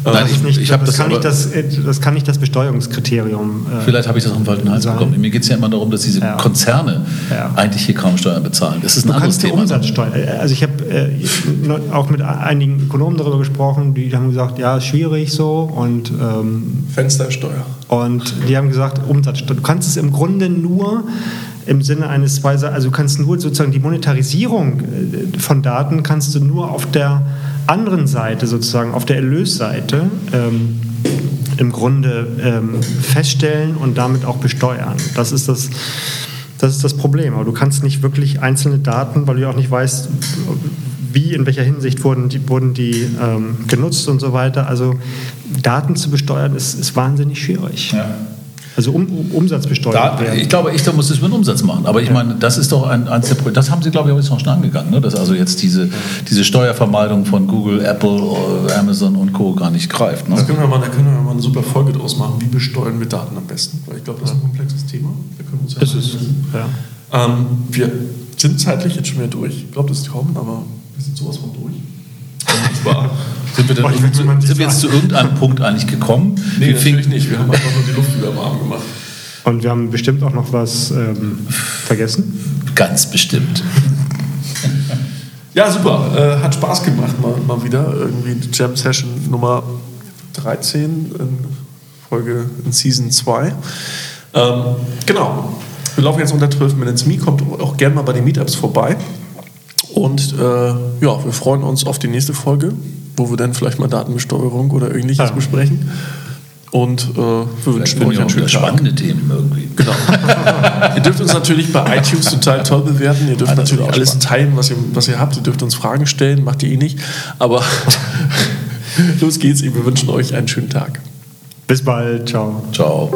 Nein, ich, nicht, ich das, das, kann nicht das, das kann nicht das Besteuerungskriterium. Äh, Vielleicht habe ich das den falschen Hals bekommen. Mir geht es ja immer darum, dass diese ja. Konzerne ja. eigentlich hier kaum Steuern bezahlen. Das ist ein du anderes Thema. Umsatzsteuer. Also ich habe äh, auch mit einigen Ökonomen darüber gesprochen, die haben gesagt, ja, ist schwierig so und ähm, Fenstersteuer. Und die haben gesagt, Umsatzsteuer. Du kannst es im Grunde nur im Sinne eines zwei, also du kannst nur sozusagen die Monetarisierung äh, von Daten kannst du nur auf der anderen Seite, sozusagen auf der Erlösseite, ähm, im Grunde ähm, feststellen und damit auch besteuern. Das ist das, das ist das Problem. Aber du kannst nicht wirklich einzelne Daten, weil du ja auch nicht weißt, wie, in welcher Hinsicht wurden die, wurden die ähm, genutzt und so weiter. Also Daten zu besteuern ist, ist wahnsinnig schwierig. Ja. Also um, um Umsatz besteuert da, werden. Ich glaube, ich da muss es mit Umsatz machen. Aber ich ja. meine, das ist doch ein, eins der Projekte. Das haben Sie, glaube ich, auch jetzt noch schon angegangen, ne? dass also jetzt diese, diese Steuervermeidung von Google, Apple, Amazon und Co. gar nicht greift. Ne? Da, können wir mal, da können wir mal eine super Folge draus machen. Wie besteuern wir Daten am besten? Weil ich glaube, das ist ein komplexes Thema. Wir können uns ja es ist, ja. Ähm, wir sind zeitlich jetzt schon wieder durch. Ich glaube, das ist kaum, aber wir sind sowas von durch. war. Sind wir, denn, nicht sind wir jetzt zu irgendeinem Punkt eigentlich gekommen? Nee, Wie natürlich nicht. Wir haben einfach nur die Luft über dem Arm gemacht. Und wir haben bestimmt auch noch was ähm, vergessen. Ganz bestimmt. Ja, super. Äh, hat Spaß gemacht mal, mal wieder. Irgendwie die Jam Session Nummer 13 in Folge in Season 2. Ähm, genau. Wir laufen jetzt unter 12 Minutes Me. Kommt auch gerne mal bei den Meetups vorbei. Und äh, ja, wir freuen uns auf die nächste Folge, wo wir dann vielleicht mal Datenbesteuerung oder ähnliches Ja. besprechen. Und äh, wir wünschen euch einen schönen Tag. spannende Themen irgendwie. Genau. ihr dürft uns natürlich bei iTunes total toll bewerten. Ihr dürft das natürlich alles spannend. teilen, was ihr, was ihr habt. Ihr dürft uns Fragen stellen, macht ihr eh nicht. Aber los geht's. Wir wünschen euch einen schönen Tag. Bis bald. Ciao. Ciao.